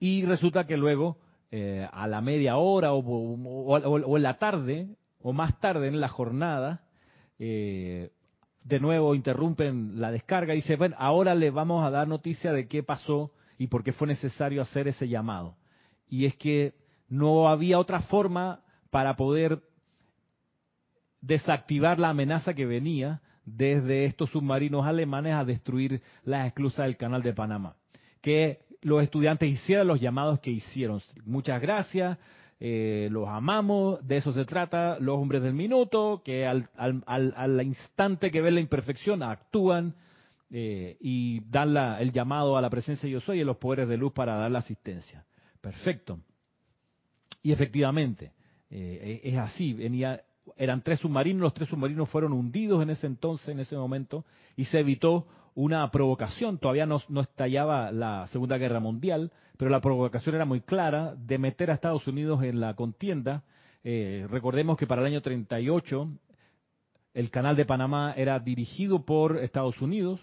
Y resulta que luego, eh, a la media hora o- o- o en la tarde, o más tarde en la jornada, eh, de nuevo interrumpen la descarga y dicen, bueno, ahora le vamos a dar noticia de qué pasó y por qué fue necesario hacer ese llamado. Y es que no había otra forma para poder desactivar la amenaza que venía desde estos submarinos alemanes a destruir las esclusas del canal de Panamá. Que los estudiantes hicieran los llamados que hicieron. Muchas gracias, eh, los amamos, de eso se trata, los hombres del minuto, que al, al, al, al instante que ven la imperfección actúan eh, y dan el llamado a la presencia de yo soy y a los poderes de luz para dar la asistencia. Perfecto. Y efectivamente, eh, es así. Venía, eran tres submarinos, los tres submarinos fueron hundidos en ese entonces, en ese momento, y se evitó una provocación. Todavía no, estallaba la Segunda Guerra Mundial, pero la provocación era muy clara de meter a Estados Unidos en la contienda. Eh, recordemos que para el año 38 el canal de Panamá era dirigido por Estados Unidos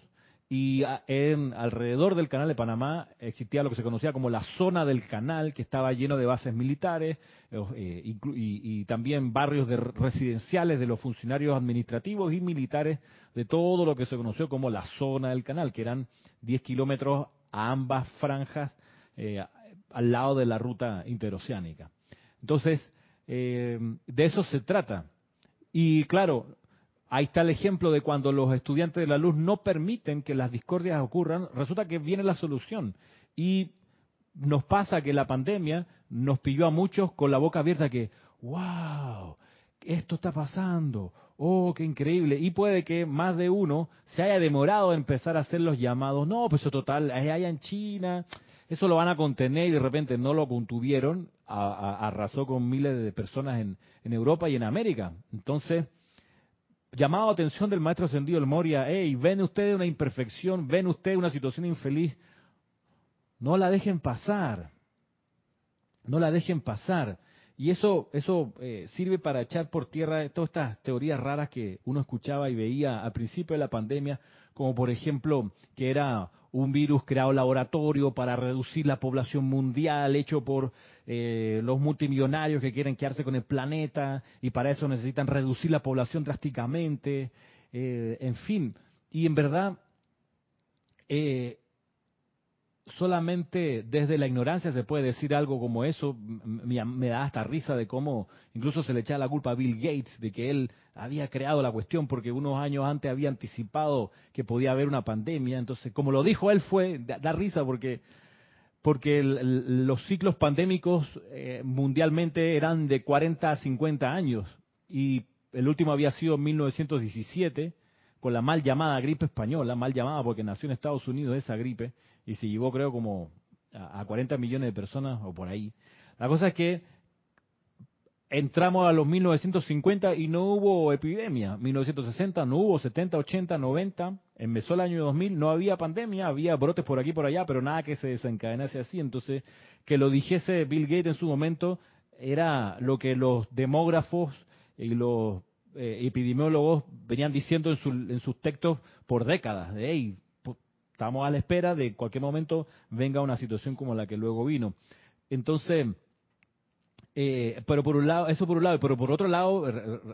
y en alrededor del canal de Panamá existía lo que se conocía como la zona del canal, que estaba lleno de bases militares eh, y, y también barrios de residenciales de los funcionarios administrativos y militares de todo lo que se conoció como la zona del canal, que eran 10 kilómetros a ambas franjas eh, al lado de la ruta interoceánica. Entonces, eh, de eso se trata. Y claro, ahí está el ejemplo de cuando los estudiantes de la luz no permiten que las discordias ocurran, resulta que viene la solución. Y nos pasa que la pandemia nos pilló a muchos con la boca abierta que, wow, esto está pasando, oh, qué increíble. Y puede que más de uno se haya demorado en empezar a hacer los llamados, no, pues eso total, allá en China, eso lo van a contener y de repente no lo contuvieron, a- arrasó con miles de personas en Europa y en América. Entonces, llamado a atención del maestro ascendido el Moria, hey, ven ustedes una imperfección, ven ustedes una situación infeliz, no la dejen pasar, no la dejen pasar. Y eso, eso eh, sirve para echar por tierra todas estas teorías raras que uno escuchaba y veía al principio de la pandemia, como por ejemplo que era un virus creado laboratorio para reducir la población mundial, hecho por eh, los multimillonarios que quieren quedarse con el planeta y para eso necesitan reducir la población drásticamente, eh, en fin. Y en verdad, eh, solamente desde la ignorancia se puede decir algo como eso. Me, da hasta risa de cómo incluso se le echa la culpa a Bill Gates de que él había creado la cuestión porque unos años antes había anticipado que podía haber una pandemia. Entonces, como lo dijo él fue, da, risa porque porque el- los ciclos pandémicos eh, mundialmente eran de 40 a 50 años y el último había sido en 1917 con la mal llamada gripe española, mal llamada porque nació en Estados Unidos esa gripe y se llevó creo como a, a 40 millones de personas o por ahí. La cosa es que entramos a los 1950 y no hubo epidemia. 1960 no hubo, 70, 80, 90. Empezó el año 2000, no había pandemia, había brotes por aquí por allá, pero nada que se desencadenase así. Entonces, que lo dijese Bill Gates en su momento era lo que los demógrafos y los eh, epidemiólogos venían diciendo en, su- en sus textos por décadas. De, hey, estamos a la espera de cualquier momento venga una situación como la que luego vino. Entonces, eh, pero por un lado, eso por un lado, pero por otro lado,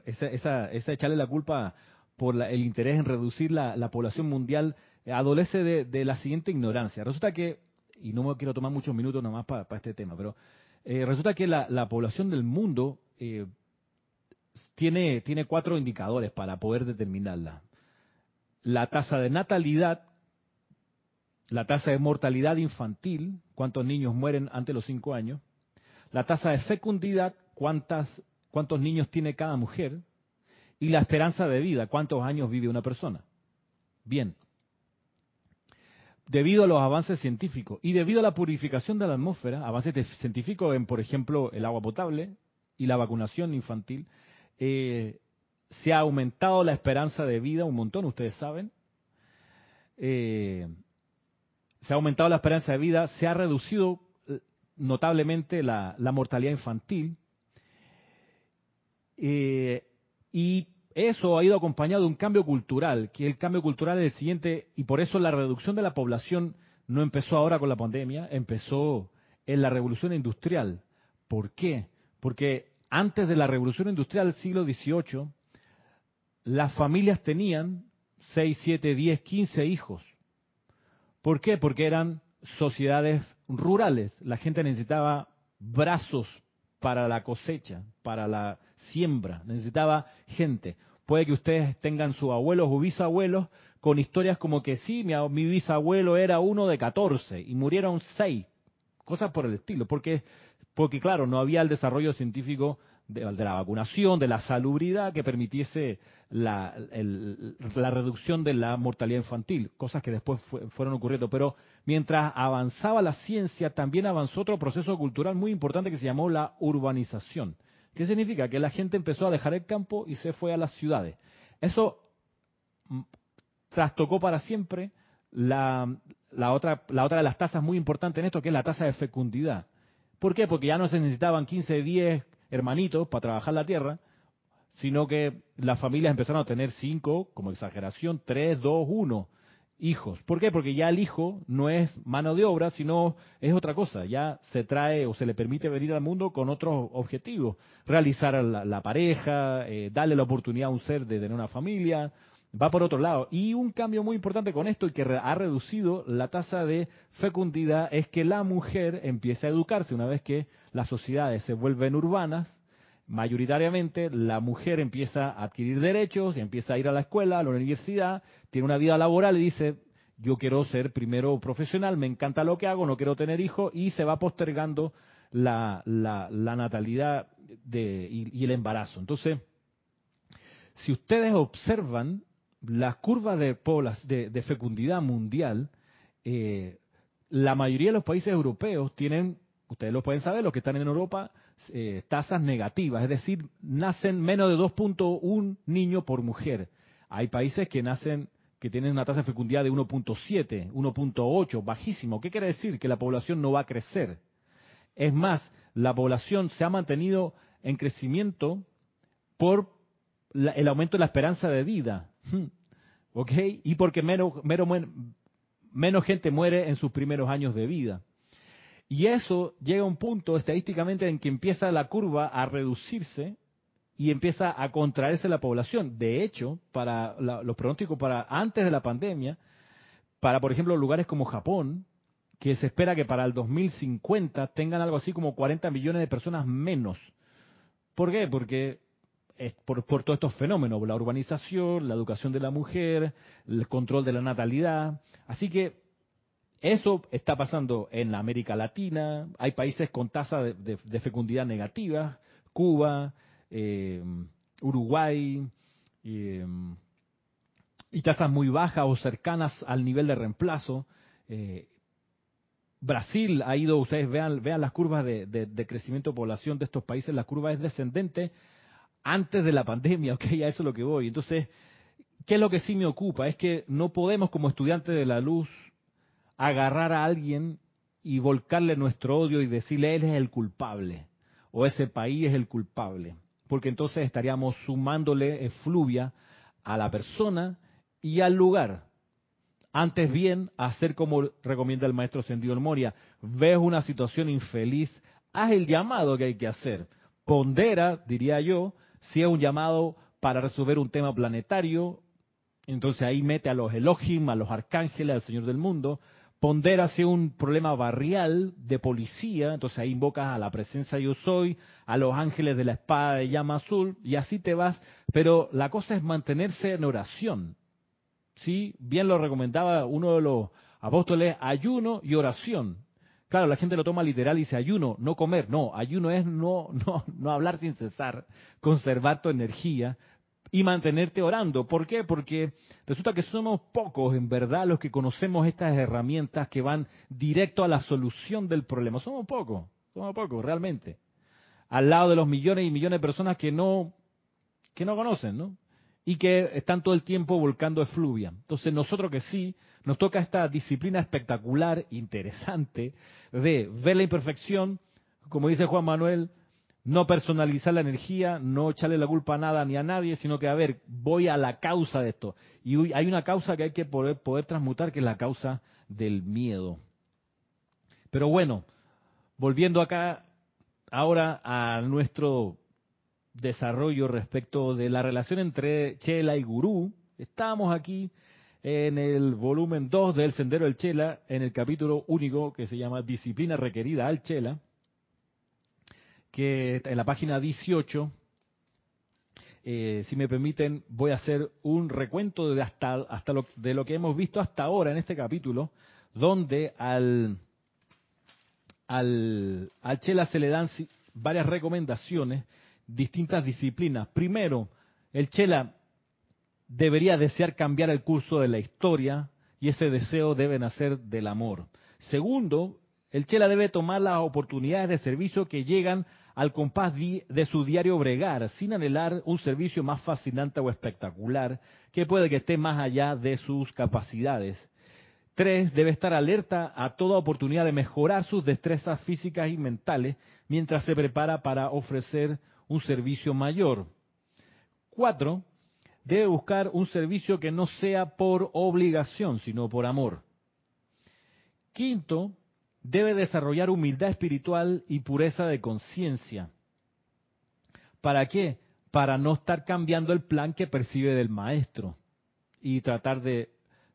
esa, echarle la culpa por la- el interés en reducir la, la población mundial eh, adolece de, la siguiente ignorancia. Resulta que, y no me quiero tomar muchos minutos nomás para este tema, pero eh, resulta que la, la población del mundo eh, tiene, tiene cuatro indicadores para poder determinarla. La tasa de natalidad, la tasa de mortalidad infantil, cuántos niños mueren antes de los cinco años, la tasa de fecundidad, cuántas, cuántos niños tiene cada mujer, y la esperanza de vida, cuántos años vive una persona. Bien. Debido a los avances científicos y debido a la purificación de la atmósfera, avances científicos en, por ejemplo, el agua potable y la vacunación infantil, eh, se ha aumentado la esperanza de vida un montón, ustedes saben. Eh, se ha aumentado la esperanza de vida, se ha reducido eh, notablemente la, mortalidad infantil. Eh, y eso ha ido acompañado de un cambio cultural, que el cambio cultural es el siguiente, y por eso la reducción de la población no empezó ahora con la pandemia, empezó en la revolución industrial. ¿Por qué? Porque antes de la revolución industrial del siglo XVIII, las familias tenían 6, 7, 10, 15 hijos. ¿Por qué? Porque eran sociedades rurales. La gente necesitaba brazos para la cosecha, para la siembra, necesitaba gente. Puede que ustedes tengan sus abuelos o bisabuelos con historias como que sí, mi, mi bisabuelo era uno de 14 y murieron 6, cosas por el estilo, porque, porque claro, no había el desarrollo científico de, la vacunación, de la salubridad que permitiese la, la, reducción de la mortalidad infantil, cosas que después fueron ocurriendo. Pero mientras avanzaba la ciencia, también avanzó otro proceso cultural muy importante que se llamó la urbanización. ¿Qué significa? Que la gente empezó a dejar el campo y se fue a las ciudades. Eso mm, trastocó para siempre la, la, otra, la otra de las tasas muy importantes en esto, que es la tasa de fecundidad. ¿Por qué? Porque ya no se necesitaban 15, 10, hermanitos para trabajar la tierra, sino que las familias empezaron a tener cinco, como exageración, tres, dos, uno hijos. ¿Por qué? Porque ya el hijo no es mano de obra, sino es otra cosa. Ya se trae o se le permite venir al mundo con otros objetivos. Realizar la, pareja, eh, darle la oportunidad a un ser de tener una familia. Va por otro lado. Y un cambio muy importante con esto y que ha reducido la tasa de fecundidad es que la mujer empieza a educarse una vez que las sociedades se vuelven urbanas, mayoritariamente la mujer empieza a adquirir derechos, y empieza a ir a la escuela, a la universidad, tiene una vida laboral y dice, yo quiero ser primero profesional, me encanta lo que hago, no quiero tener hijos, y se va postergando la, natalidad y, el embarazo. Entonces, si ustedes observan la curva de, de, fecundidad mundial, eh, la mayoría de los países europeos tienen ustedes lo pueden saber, los que están en Europa, eh, tasas negativas, es decir, nacen menos de 2.1 niños por mujer. Hay países que nacen que tienen una tasa de fecundidad de 1.7, 1.8, bajísimo. ¿Qué quiere decir? Que la población no va a crecer. Es más, la población se ha mantenido en crecimiento por el aumento de la esperanza de vida. ¿Ok? Y porque menos, menos gente muere en sus primeros años de vida. Y eso llega a un punto estadísticamente en que empieza la curva a reducirse y empieza a contraerse la población. De hecho, para los pronósticos para antes de la pandemia, para por ejemplo lugares como Japón, que se espera que para el 2050 tengan algo así como 40 millones de personas menos. ¿Por qué? Porque por, por todos estos fenómenos, la urbanización, la educación de la mujer, el control de la natalidad. Así que eso está pasando en América Latina, hay países con tasa de, fecundidad negativa, Cuba, eh, Uruguay, eh, y tasas muy bajas o cercanas al nivel de reemplazo. Eh, Brasil ha ido, ustedes vean, vean las curvas de, de, crecimiento de población de estos países, la curva es descendente antes de la pandemia, ok, a eso es lo que voy. Entonces, ¿qué es lo que sí me ocupa? Es que no podemos como estudiantes de la luz agarrar a alguien y volcarle nuestro odio y decirle él es el culpable o ese país es el culpable, porque entonces estaríamos sumándole efluvia a la persona y al lugar. Antes bien, hacer como recomienda el maestro Sendido Moria, ves una situación infeliz, haz el llamado que hay que hacer. Pondera, diría yo, si es un llamado para resolver un tema planetario, entonces ahí mete a los Elohim, a los arcángeles, al Señor del mundo, pondera si un problema barrial de policía, entonces ahí invocas a la presencia yo soy, a los ángeles de la espada de llama azul, y así te vas, pero la cosa es mantenerse en oración. ¿Sí? Bien lo recomendaba uno de los apóstoles, ayuno y oración. Claro, la gente lo toma literal y dice ayuno, no comer. No, ayuno es no, no, no hablar sin cesar, conservar tu energía, y mantenerte orando. ¿Por qué? Porque resulta que somos pocos en verdad los que conocemos estas herramientas que van directo a la solución del problema. Somos pocos, somos pocos realmente. Al lado de los millones y millones de personas que no que no conocen, ¿no? Y que están todo el tiempo volcando efluvia. Entonces nosotros que sí, nos toca esta disciplina espectacular, interesante, de ver la imperfección, como dice Juan Manuel, no personalizar la energía, no echarle la culpa a nada ni a nadie, sino que, a ver, voy a la causa de esto. Y hay una causa que hay que poder, poder transmutar, que es la causa del miedo. Pero bueno, volviendo acá ahora a nuestro desarrollo respecto de la relación entre Chela y Gurú, estamos aquí en el volumen 2 del Sendero del Chela, en el capítulo único que se llama Disciplina requerida al Chela que en la página 18, eh, si me permiten, voy a hacer un recuento de hasta, hasta lo, de lo que hemos visto hasta ahora en este capítulo, donde al, al, al Chela se le dan varias recomendaciones, distintas disciplinas. Primero, el Chela debería desear cambiar el curso de la historia y ese deseo debe nacer del amor. Segundo, el Chela debe tomar las oportunidades de servicio que llegan al compás de su diario bregar, sin anhelar un servicio más fascinante o espectacular, que puede que esté más allá de sus capacidades. Tres, debe estar alerta a toda oportunidad de mejorar sus destrezas físicas y mentales mientras se prepara para ofrecer un servicio mayor. Cuatro, debe buscar un servicio que no sea por obligación, sino por amor. Quinto, debe desarrollar humildad espiritual y pureza de conciencia. ¿Para qué? Para no estar cambiando el plan que percibe del maestro y tratar de,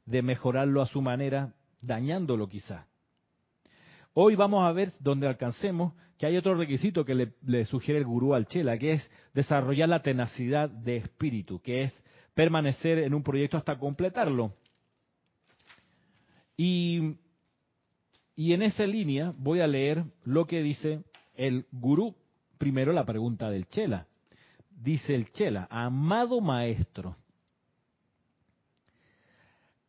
mejorarlo a su manera, dañándolo quizá. Hoy vamos a ver donde alcancemos que hay otro requisito que le, sugiere el gurú al Chela, que es desarrollar la tenacidad de espíritu, que es permanecer en un proyecto hasta completarlo. Y y en esa línea voy a leer lo que dice el gurú. Primero la pregunta del Chela. Dice el Chela, amado maestro,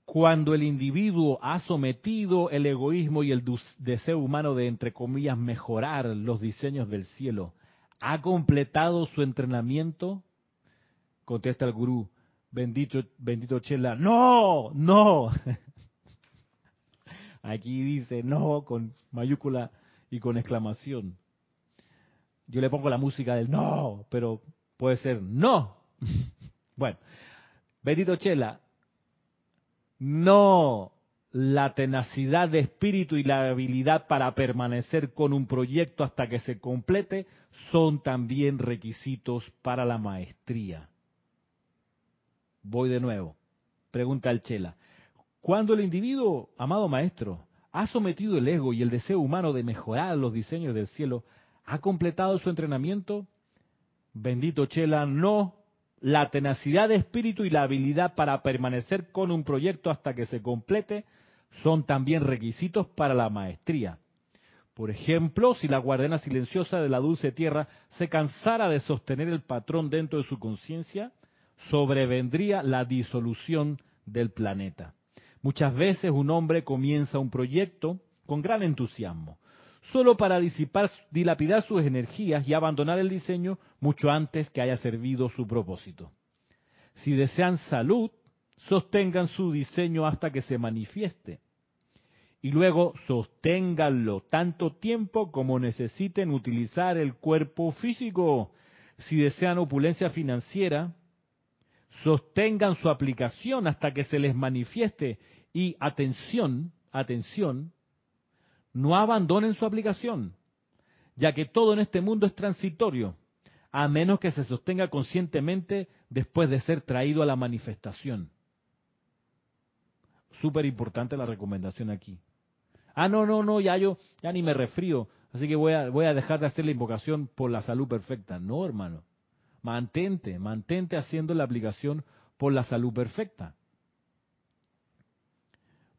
cuando el individuo ha sometido el egoísmo y el deseo humano de, entre comillas, mejorar los diseños del cielo, ¿ha completado su entrenamiento? Contesta el gurú, bendito, bendito Chela, no, no, Aquí dice no con mayúscula y con exclamación. Yo le pongo la música del no, pero puede ser no. bueno, Benito Chela, no la tenacidad de espíritu y la habilidad para permanecer con un proyecto hasta que se complete son también requisitos para la maestría. Voy de nuevo. Pregunta el Chela. Cuando el individuo, amado maestro, ha sometido el ego y el deseo humano de mejorar los diseños del cielo, ha completado su entrenamiento, bendito Chela, no. La tenacidad de espíritu y la habilidad para permanecer con un proyecto hasta que se complete son también requisitos para la maestría. Por ejemplo, si la guardiana silenciosa de la dulce tierra se cansara de sostener el patrón dentro de su conciencia, sobrevendría la disolución del planeta. Muchas veces un hombre comienza un proyecto con gran entusiasmo, solo para disipar, dilapidar sus energías y abandonar el diseño mucho antes que haya servido su propósito. Si desean salud, sostengan su diseño hasta que se manifieste. Y luego sosténganlo tanto tiempo como necesiten utilizar el cuerpo físico. Si desean opulencia financiera, sostengan su aplicación hasta que se les manifieste y atención, atención, no abandonen su aplicación, ya que todo en este mundo es transitorio, a menos que se sostenga conscientemente después de ser traído a la manifestación. Súper importante la recomendación aquí. Ah, no, no, no, ya yo ya ni me refrío, así que voy a, voy a dejar de hacer la invocación por la salud perfecta. No, hermano. Mantente, mantente haciendo la aplicación por la salud perfecta,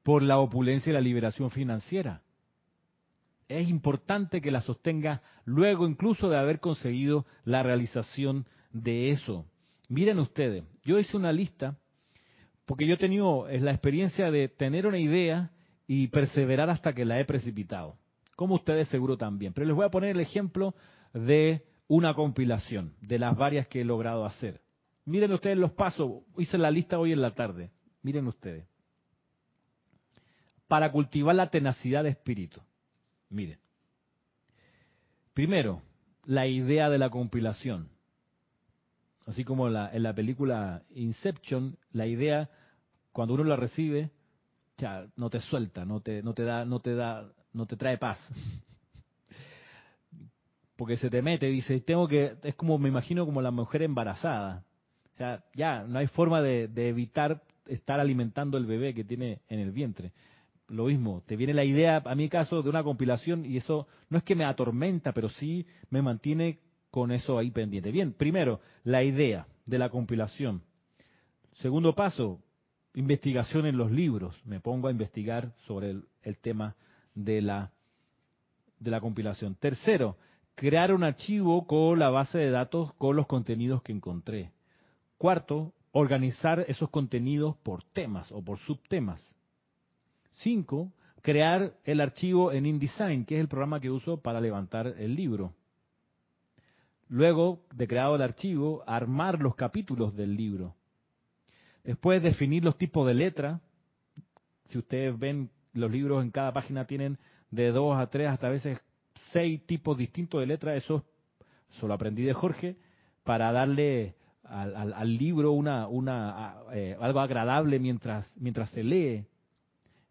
por la opulencia y la liberación financiera. Es importante que la sostenga luego incluso de haber conseguido la realización de eso. Miren ustedes, yo hice una lista porque yo he tenido la experiencia de tener una idea y perseverar hasta que la he precipitado, como ustedes seguro también. Pero les voy a poner el ejemplo de una compilación de las varias que he logrado hacer. Miren ustedes los pasos. Hice la lista hoy en la tarde. Miren ustedes. Para cultivar la tenacidad de espíritu. Miren. Primero, la idea de la compilación. Así como la, en la película Inception, la idea, cuando uno la recibe, ya no te suelta, no te, no te da, no te da, no te trae paz. Porque se te mete, dice, tengo que, es como, me imagino como la mujer embarazada. O sea, ya, no hay forma de evitar estar alimentando el bebé que tiene en el vientre lo mismo, te viene la idea, a mi caso, de una compilación y eso no es que me atormenta, pero sí me mantiene con eso ahí pendiente. Bien, primero, la idea de la compilación. Segundo paso, investigación en los libros. Me pongo a investigar sobre el, tema de la, de la compilación. Tercero, crear un archivo con la base de datos con los contenidos que encontré. Cuarto, organizar esos contenidos por temas o por subtemas. Cinco, crear el archivo en InDesign, que es el programa que uso para levantar el libro. Luego de creado el archivo, armar los capítulos del libro. Después definir los tipos de letra. Si ustedes ven, los libros en cada página tienen de dos a tres, hasta a veces seis tipos distintos de letra. Eso, eso lo aprendí de Jorge, para darle al, libro una, eh, algo agradable mientras, mientras se lee.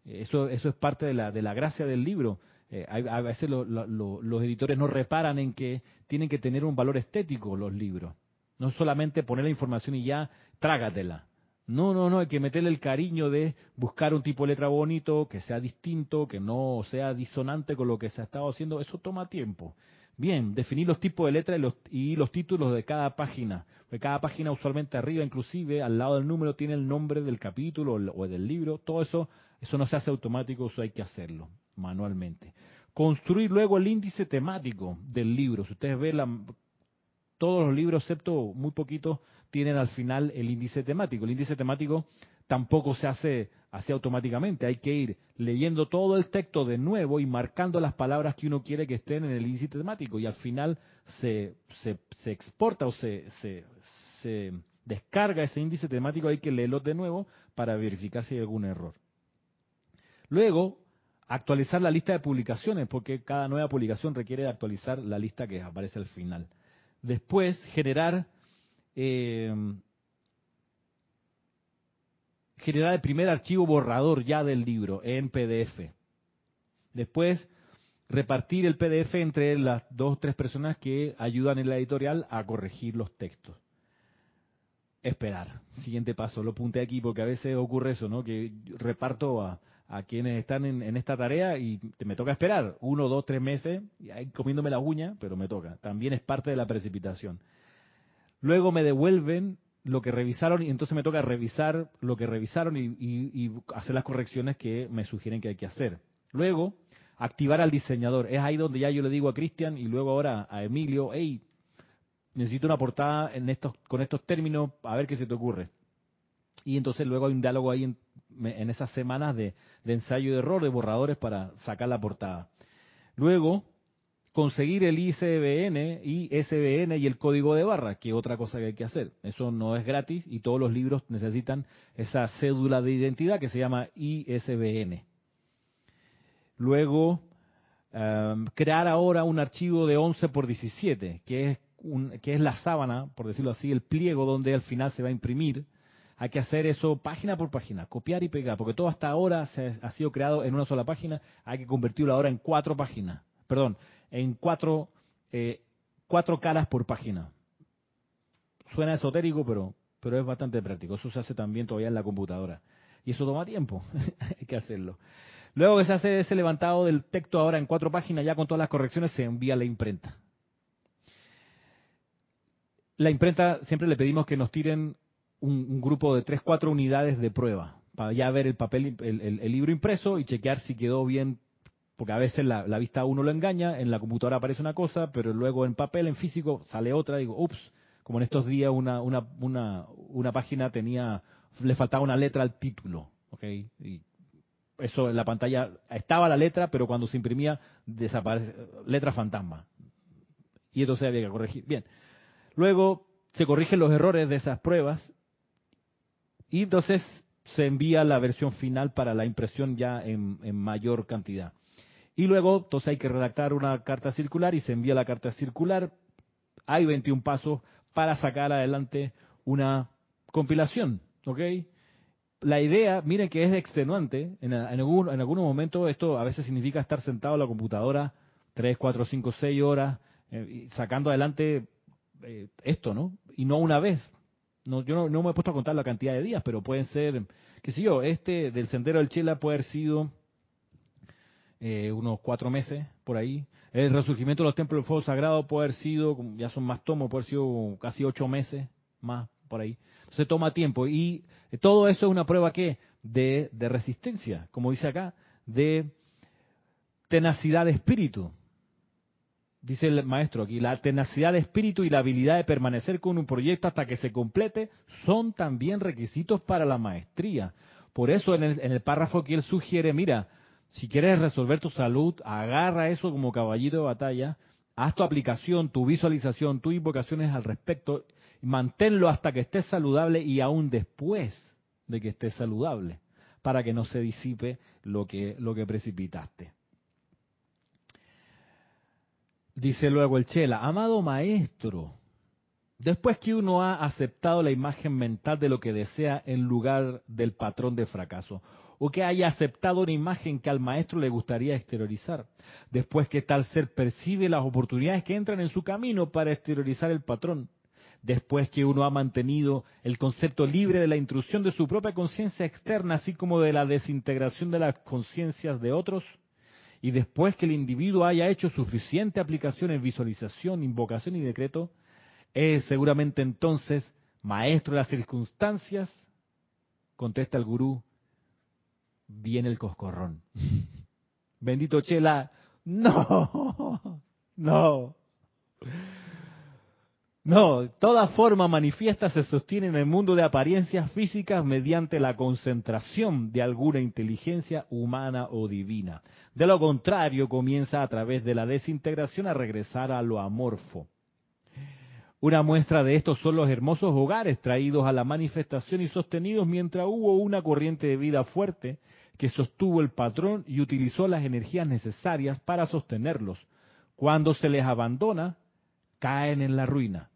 Eso, eso es parte de la, de la gracia del libro. Eh, a veces lo, lo, los editores no reparan en que tienen que tener un valor estético los libros. No solamente poner la información y ya trágatela. No, no, no, hay que meterle el cariño de buscar un tipo de letra bonito, que sea distinto, que no sea disonante con lo que se ha estado haciendo. Eso toma tiempo. Bien, definir los tipos de letra y los, y los títulos de cada página. Porque cada página usualmente arriba, inclusive, al lado del número, tiene el nombre del capítulo o del libro. Todo eso, eso no se hace automático, eso hay que hacerlo manualmente. Construir luego el índice temático del libro. Si ustedes ven, la, todos los libros, excepto muy poquitos, tienen al final el índice temático. El índice temático tampoco se hace así automáticamente. Hay que ir leyendo todo el texto de nuevo y marcando las palabras que uno quiere que estén en el índice temático. Y al final se, se, se exporta o se, se, se descarga ese índice temático. Hay que leerlo de nuevo para verificar si hay algún error. Luego, actualizar la lista de publicaciones, porque cada nueva publicación requiere actualizar la lista que aparece al final. Después, generar eh, generar el primer archivo borrador ya del libro en PDF. Después, repartir el PDF entre las dos o tres personas que ayudan en la editorial a corregir los textos. Esperar. Siguiente paso, lo apunté aquí porque a veces ocurre eso, ¿no? Que reparto a, quienes están en, en, esta tarea y me toca esperar uno, dos, tres meses, comiéndome la uña, pero me toca. También es parte de la precipitación. Luego me devuelven lo que revisaron y entonces me toca revisar lo que revisaron y, hacer las correcciones que me sugieren que hay que hacer. Luego, activar al diseñador. Es ahí donde ya yo le digo a Cristian y luego ahora a Emilio, hey, necesito una portada en estos, con estos términos, a ver qué se te ocurre. Y entonces luego hay un diálogo ahí en, en esas semanas de, de ensayo y de error, de borradores para sacar la portada. Luego, conseguir el ICBN, ISBN y el código de barra, que otra cosa que hay que hacer. Eso no es gratis y todos los libros necesitan esa cédula de identidad que se llama ISBN. Luego, um, crear ahora un archivo de 11 por 17, que es, un, que es la sábana, por decirlo así, el pliego donde al final se va a imprimir. Hay que hacer eso página por página, copiar y pegar, porque todo hasta ahora se ha sido creado en una sola página, hay que convertirlo ahora en cuatro páginas. Perdón, en cuatro, eh, cuatro caras por página. Suena esotérico, pero, pero es bastante práctico. Eso se hace también todavía en la computadora. Y eso toma tiempo, hay que hacerlo. Luego que se hace ese levantado del texto ahora en cuatro páginas, ya con todas las correcciones, se envía a la imprenta. La imprenta siempre le pedimos que nos tiren un, grupo de tres, cuatro unidades de prueba, para ya ver el papel, el, el, el libro impreso y chequear si quedó bien porque a veces la, la, vista a uno lo engaña, en la computadora aparece una cosa, pero luego en papel, en físico, sale otra, digo, ups, como en estos días una, una, una, una página tenía, le faltaba una letra al título, ¿ok? Y eso en la pantalla, estaba la letra, pero cuando se imprimía, desaparece, letra fantasma. Y entonces había que corregir. Bien. Luego, se corrigen los errores de esas pruebas y entonces se envía la versión final para la impresión ya en, en mayor cantidad. Y luego, entonces hay que redactar una carta circular y se envía la carta circular. Hay 21 pasos para sacar adelante una compilación, ¿ok? La idea, miren que es extenuante, en, algún, en algunos momentos esto a veces significa estar sentado en la computadora 3, 4, 5, 6 horas, eh, sacando adelante eh, esto, ¿no? Y no una vez. No, yo no, no, me he puesto a contar la cantidad de días, pero pueden ser, qué sé yo, este del Sendero del Chela puede haber sido eh, unos cuatro meses por ahí. El resurgimiento de los templos del fuego sagrado puede haber sido, ya son más tomos, puede haber sido casi ocho meses más por ahí. Se toma tiempo y todo eso es una prueba que de, de resistencia, como dice acá, de tenacidad de espíritu. Dice el maestro aquí, la tenacidad de espíritu y la habilidad de permanecer con un proyecto hasta que se complete son también requisitos para la maestría. Por eso en el, en el párrafo que él sugiere, mira, si quieres resolver tu salud, agarra eso como caballito de batalla, haz tu aplicación, tu visualización, tus invocaciones al respecto, y manténlo hasta que estés saludable y aún después de que estés saludable, para que no se disipe lo que, lo que precipitaste. Dice luego el Chela, amado maestro, después que uno ha aceptado la imagen mental de lo que desea en lugar del patrón de fracaso, o que haya aceptado una imagen que al maestro le gustaría exteriorizar, después que tal ser percibe las oportunidades que entran en su camino para exteriorizar el patrón, después que uno ha mantenido el concepto libre de la intrusión de su propia conciencia externa, así como de la desintegración de las conciencias de otros, y después que el individuo haya hecho suficiente aplicación en visualización, invocación y decreto, es seguramente entonces maestro de las circunstancias, contesta el gurú, viene el coscorrón. Bendito Chela, no, no. No, toda forma manifiesta se sostiene en el mundo de apariencias físicas mediante la concentración de alguna inteligencia humana o divina. De lo contrario, comienza a través de la desintegración a regresar a lo amorfo. Una muestra de esto son los hermosos hogares traídos a la manifestación y sostenidos mientras hubo una corriente de vida fuerte que sostuvo el patrón y utilizó las energías necesarias para sostenerlos. Cuando se les abandona, caen en la ruina.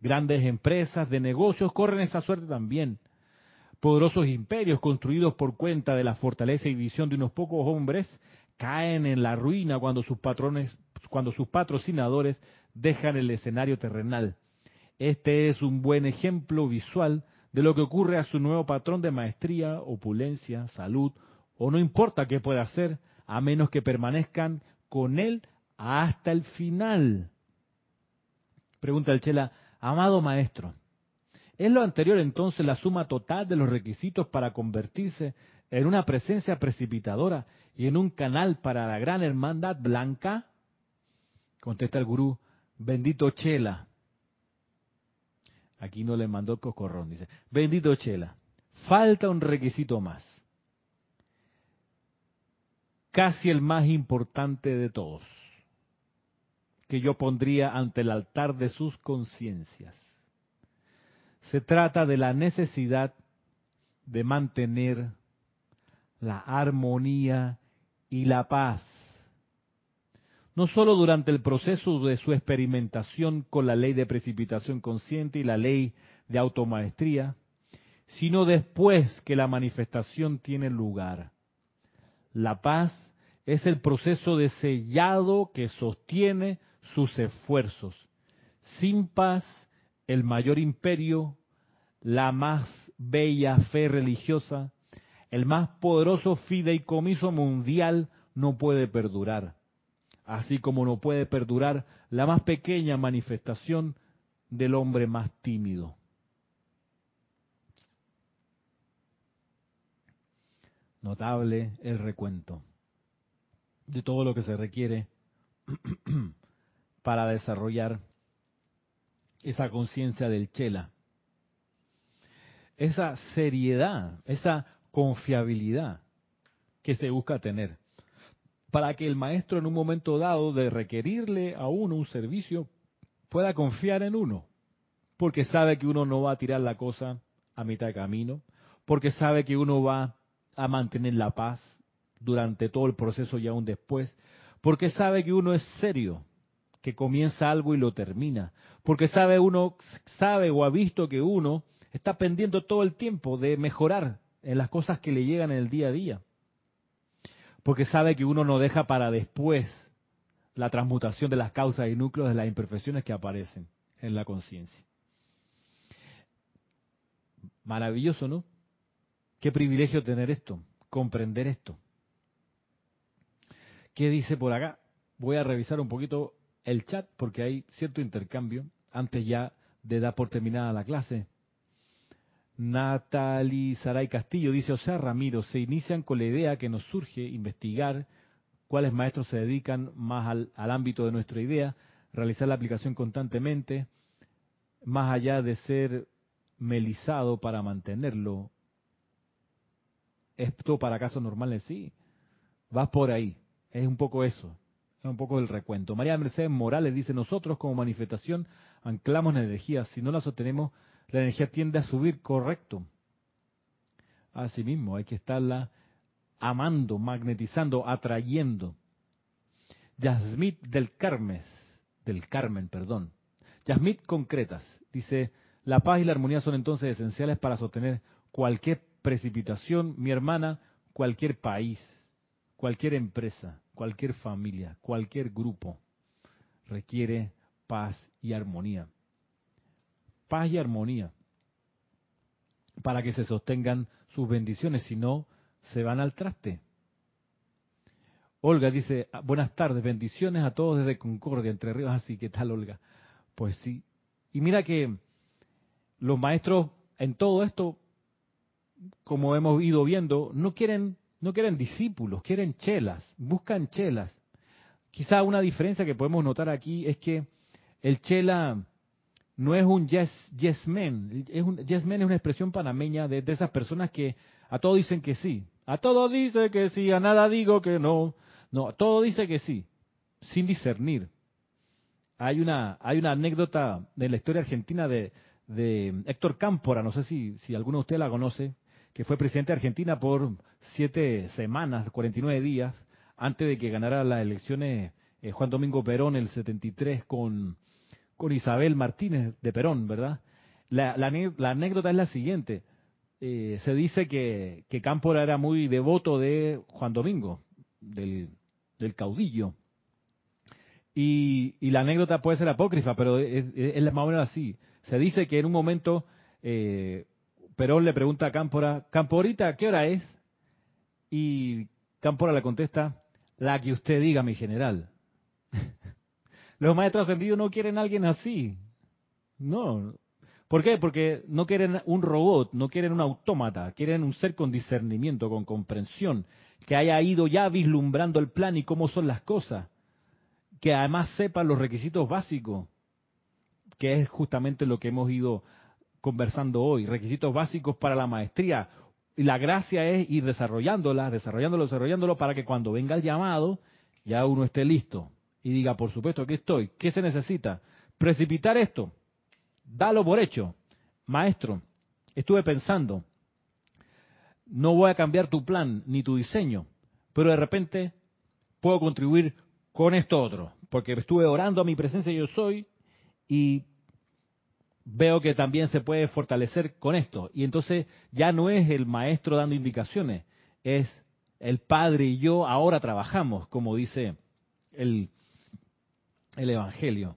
Grandes empresas de negocios corren esa suerte también. Poderosos imperios construidos por cuenta de la fortaleza y visión de unos pocos hombres caen en la ruina cuando sus patrones, cuando sus patrocinadores dejan el escenario terrenal. Este es un buen ejemplo visual de lo que ocurre a su nuevo patrón de maestría, opulencia, salud, o no importa qué pueda hacer, a menos que permanezcan con él hasta el final. Pregunta el Chela, amado maestro, ¿es lo anterior entonces la suma total de los requisitos para convertirse en una presencia precipitadora y en un canal para la gran hermandad blanca? Contesta el gurú, bendito Chela, Aquí no le mandó cocorrón, dice. Bendito Chela, falta un requisito más. Casi el más importante de todos, que yo pondría ante el altar de sus conciencias. Se trata de la necesidad de mantener la armonía y la paz no solo durante el proceso de su experimentación con la ley de precipitación consciente y la ley de automaestría, sino después que la manifestación tiene lugar. La paz es el proceso de sellado que sostiene sus esfuerzos. Sin paz, el mayor imperio, la más bella fe religiosa, el más poderoso fideicomiso mundial no puede perdurar así como no puede perdurar la más pequeña manifestación del hombre más tímido. Notable el recuento de todo lo que se requiere para desarrollar esa conciencia del chela, esa seriedad, esa confiabilidad que se busca tener para que el maestro en un momento dado de requerirle a uno un servicio pueda confiar en uno. porque sabe que uno no va a tirar la cosa a mitad de camino, porque sabe que uno va a mantener la paz durante todo el proceso y aún después, porque sabe que uno es serio, que comienza algo y lo termina, porque sabe uno sabe o ha visto que uno está pendiente todo el tiempo de mejorar en las cosas que le llegan en el día a día. Porque sabe que uno no deja para después la transmutación de las causas y núcleos de las imperfecciones que aparecen en la conciencia. Maravilloso, ¿no? Qué privilegio tener esto, comprender esto. ¿Qué dice por acá? Voy a revisar un poquito el chat porque hay cierto intercambio antes ya de dar por terminada la clase. Natalie Saray Castillo dice, o sea, Ramiro, se inician con la idea que nos surge investigar cuáles maestros se dedican más al, ámbito de nuestra idea, realizar la aplicación constantemente, más allá de ser melizado para mantenerlo. ¿Esto para casos normales? Sí. Vas por ahí. Es un poco eso. Es un poco el recuento. María Mercedes Morales dice, nosotros como manifestación anclamos la energía. Si no la sostenemos, la energía tiende a subir, correcto. Asimismo, hay que estarla amando, magnetizando, atrayendo. Yasmit del Carmen, del Carmen, perdón. Yasmit concretas. Dice, la paz y la armonía son entonces esenciales para sostener cualquier precipitación, mi hermana, cualquier país, cualquier empresa, cualquier familia, cualquier grupo requiere paz y armonía paz y armonía para que se sostengan sus bendiciones, si no, se van al traste. Olga dice, ah, buenas tardes, bendiciones a todos desde Concordia, Entre Ríos, así, ¿qué tal Olga? Pues sí. Y mira que los maestros en todo esto, como hemos ido viendo, no quieren, no quieren discípulos, quieren chelas, buscan chelas. Quizá una diferencia que podemos notar aquí es que el chela no es un yes, yes man. Yes man es una expresión panameña de, esas personas que a todo dicen que sí. A todo dice que sí, a nada digo que no. No, a todo dice que sí, sin discernir. Hay una, hay una anécdota de la historia argentina de, de Héctor Cámpora, no sé si, si alguno de ustedes la conoce, que fue presidente de Argentina por siete semanas, 49 días, antes de que ganara las elecciones eh, Juan Domingo Perón el 73 con con Isabel Martínez de Perón, ¿verdad? La, anécdota es la siguiente. Eh, se dice que, que Cámpora era muy devoto de Juan Domingo, del, caudillo. Y, la anécdota puede ser apócrifa, pero es, es, más o menos así. Se dice que en un momento eh, Perón le pregunta a Cámpora, Camporita, ¿qué hora es? Y Cámpora le contesta, la que usted diga, mi general. Los maestros ascendidos no quieren a alguien así. No. ¿Por qué? Porque no quieren un robot, no quieren un autómata, quieren un ser con discernimiento, con comprensión, que haya ido ya vislumbrando el plan y cómo son las cosas, que además sepa los requisitos básicos, que es justamente lo que hemos ido conversando hoy, requisitos básicos para la maestría. Y la gracia es ir desarrollándola, desarrollándolo, desarrollándolo para que cuando venga el llamado ya uno esté listo y diga, por supuesto, aquí estoy. ¿Qué se necesita? Precipitar esto. Dalo por hecho. Maestro, estuve pensando, no voy a cambiar tu plan ni tu diseño, pero de repente puedo contribuir con esto otro, porque estuve orando a mi presencia yo soy y veo que también se puede fortalecer con esto. Y entonces ya no es el maestro dando indicaciones, es el padre y yo ahora trabajamos, como dice el, el Evangelio.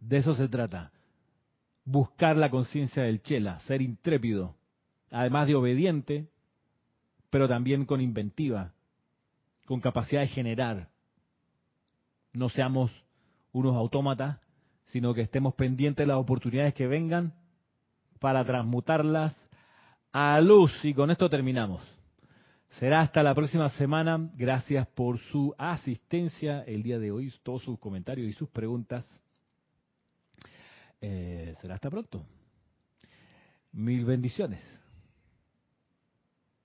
De eso se trata. Buscar la conciencia del Chela, ser intrépido, además de obediente, pero también con inventiva, con capacidad de generar. No seamos unos autómatas, sino que estemos pendientes de las oportunidades que vengan para transmutarlas a luz. Y con esto terminamos. Será hasta la próxima semana. Gracias por su asistencia el día de hoy, todos sus comentarios y sus preguntas. Eh, será hasta pronto. Mil bendiciones.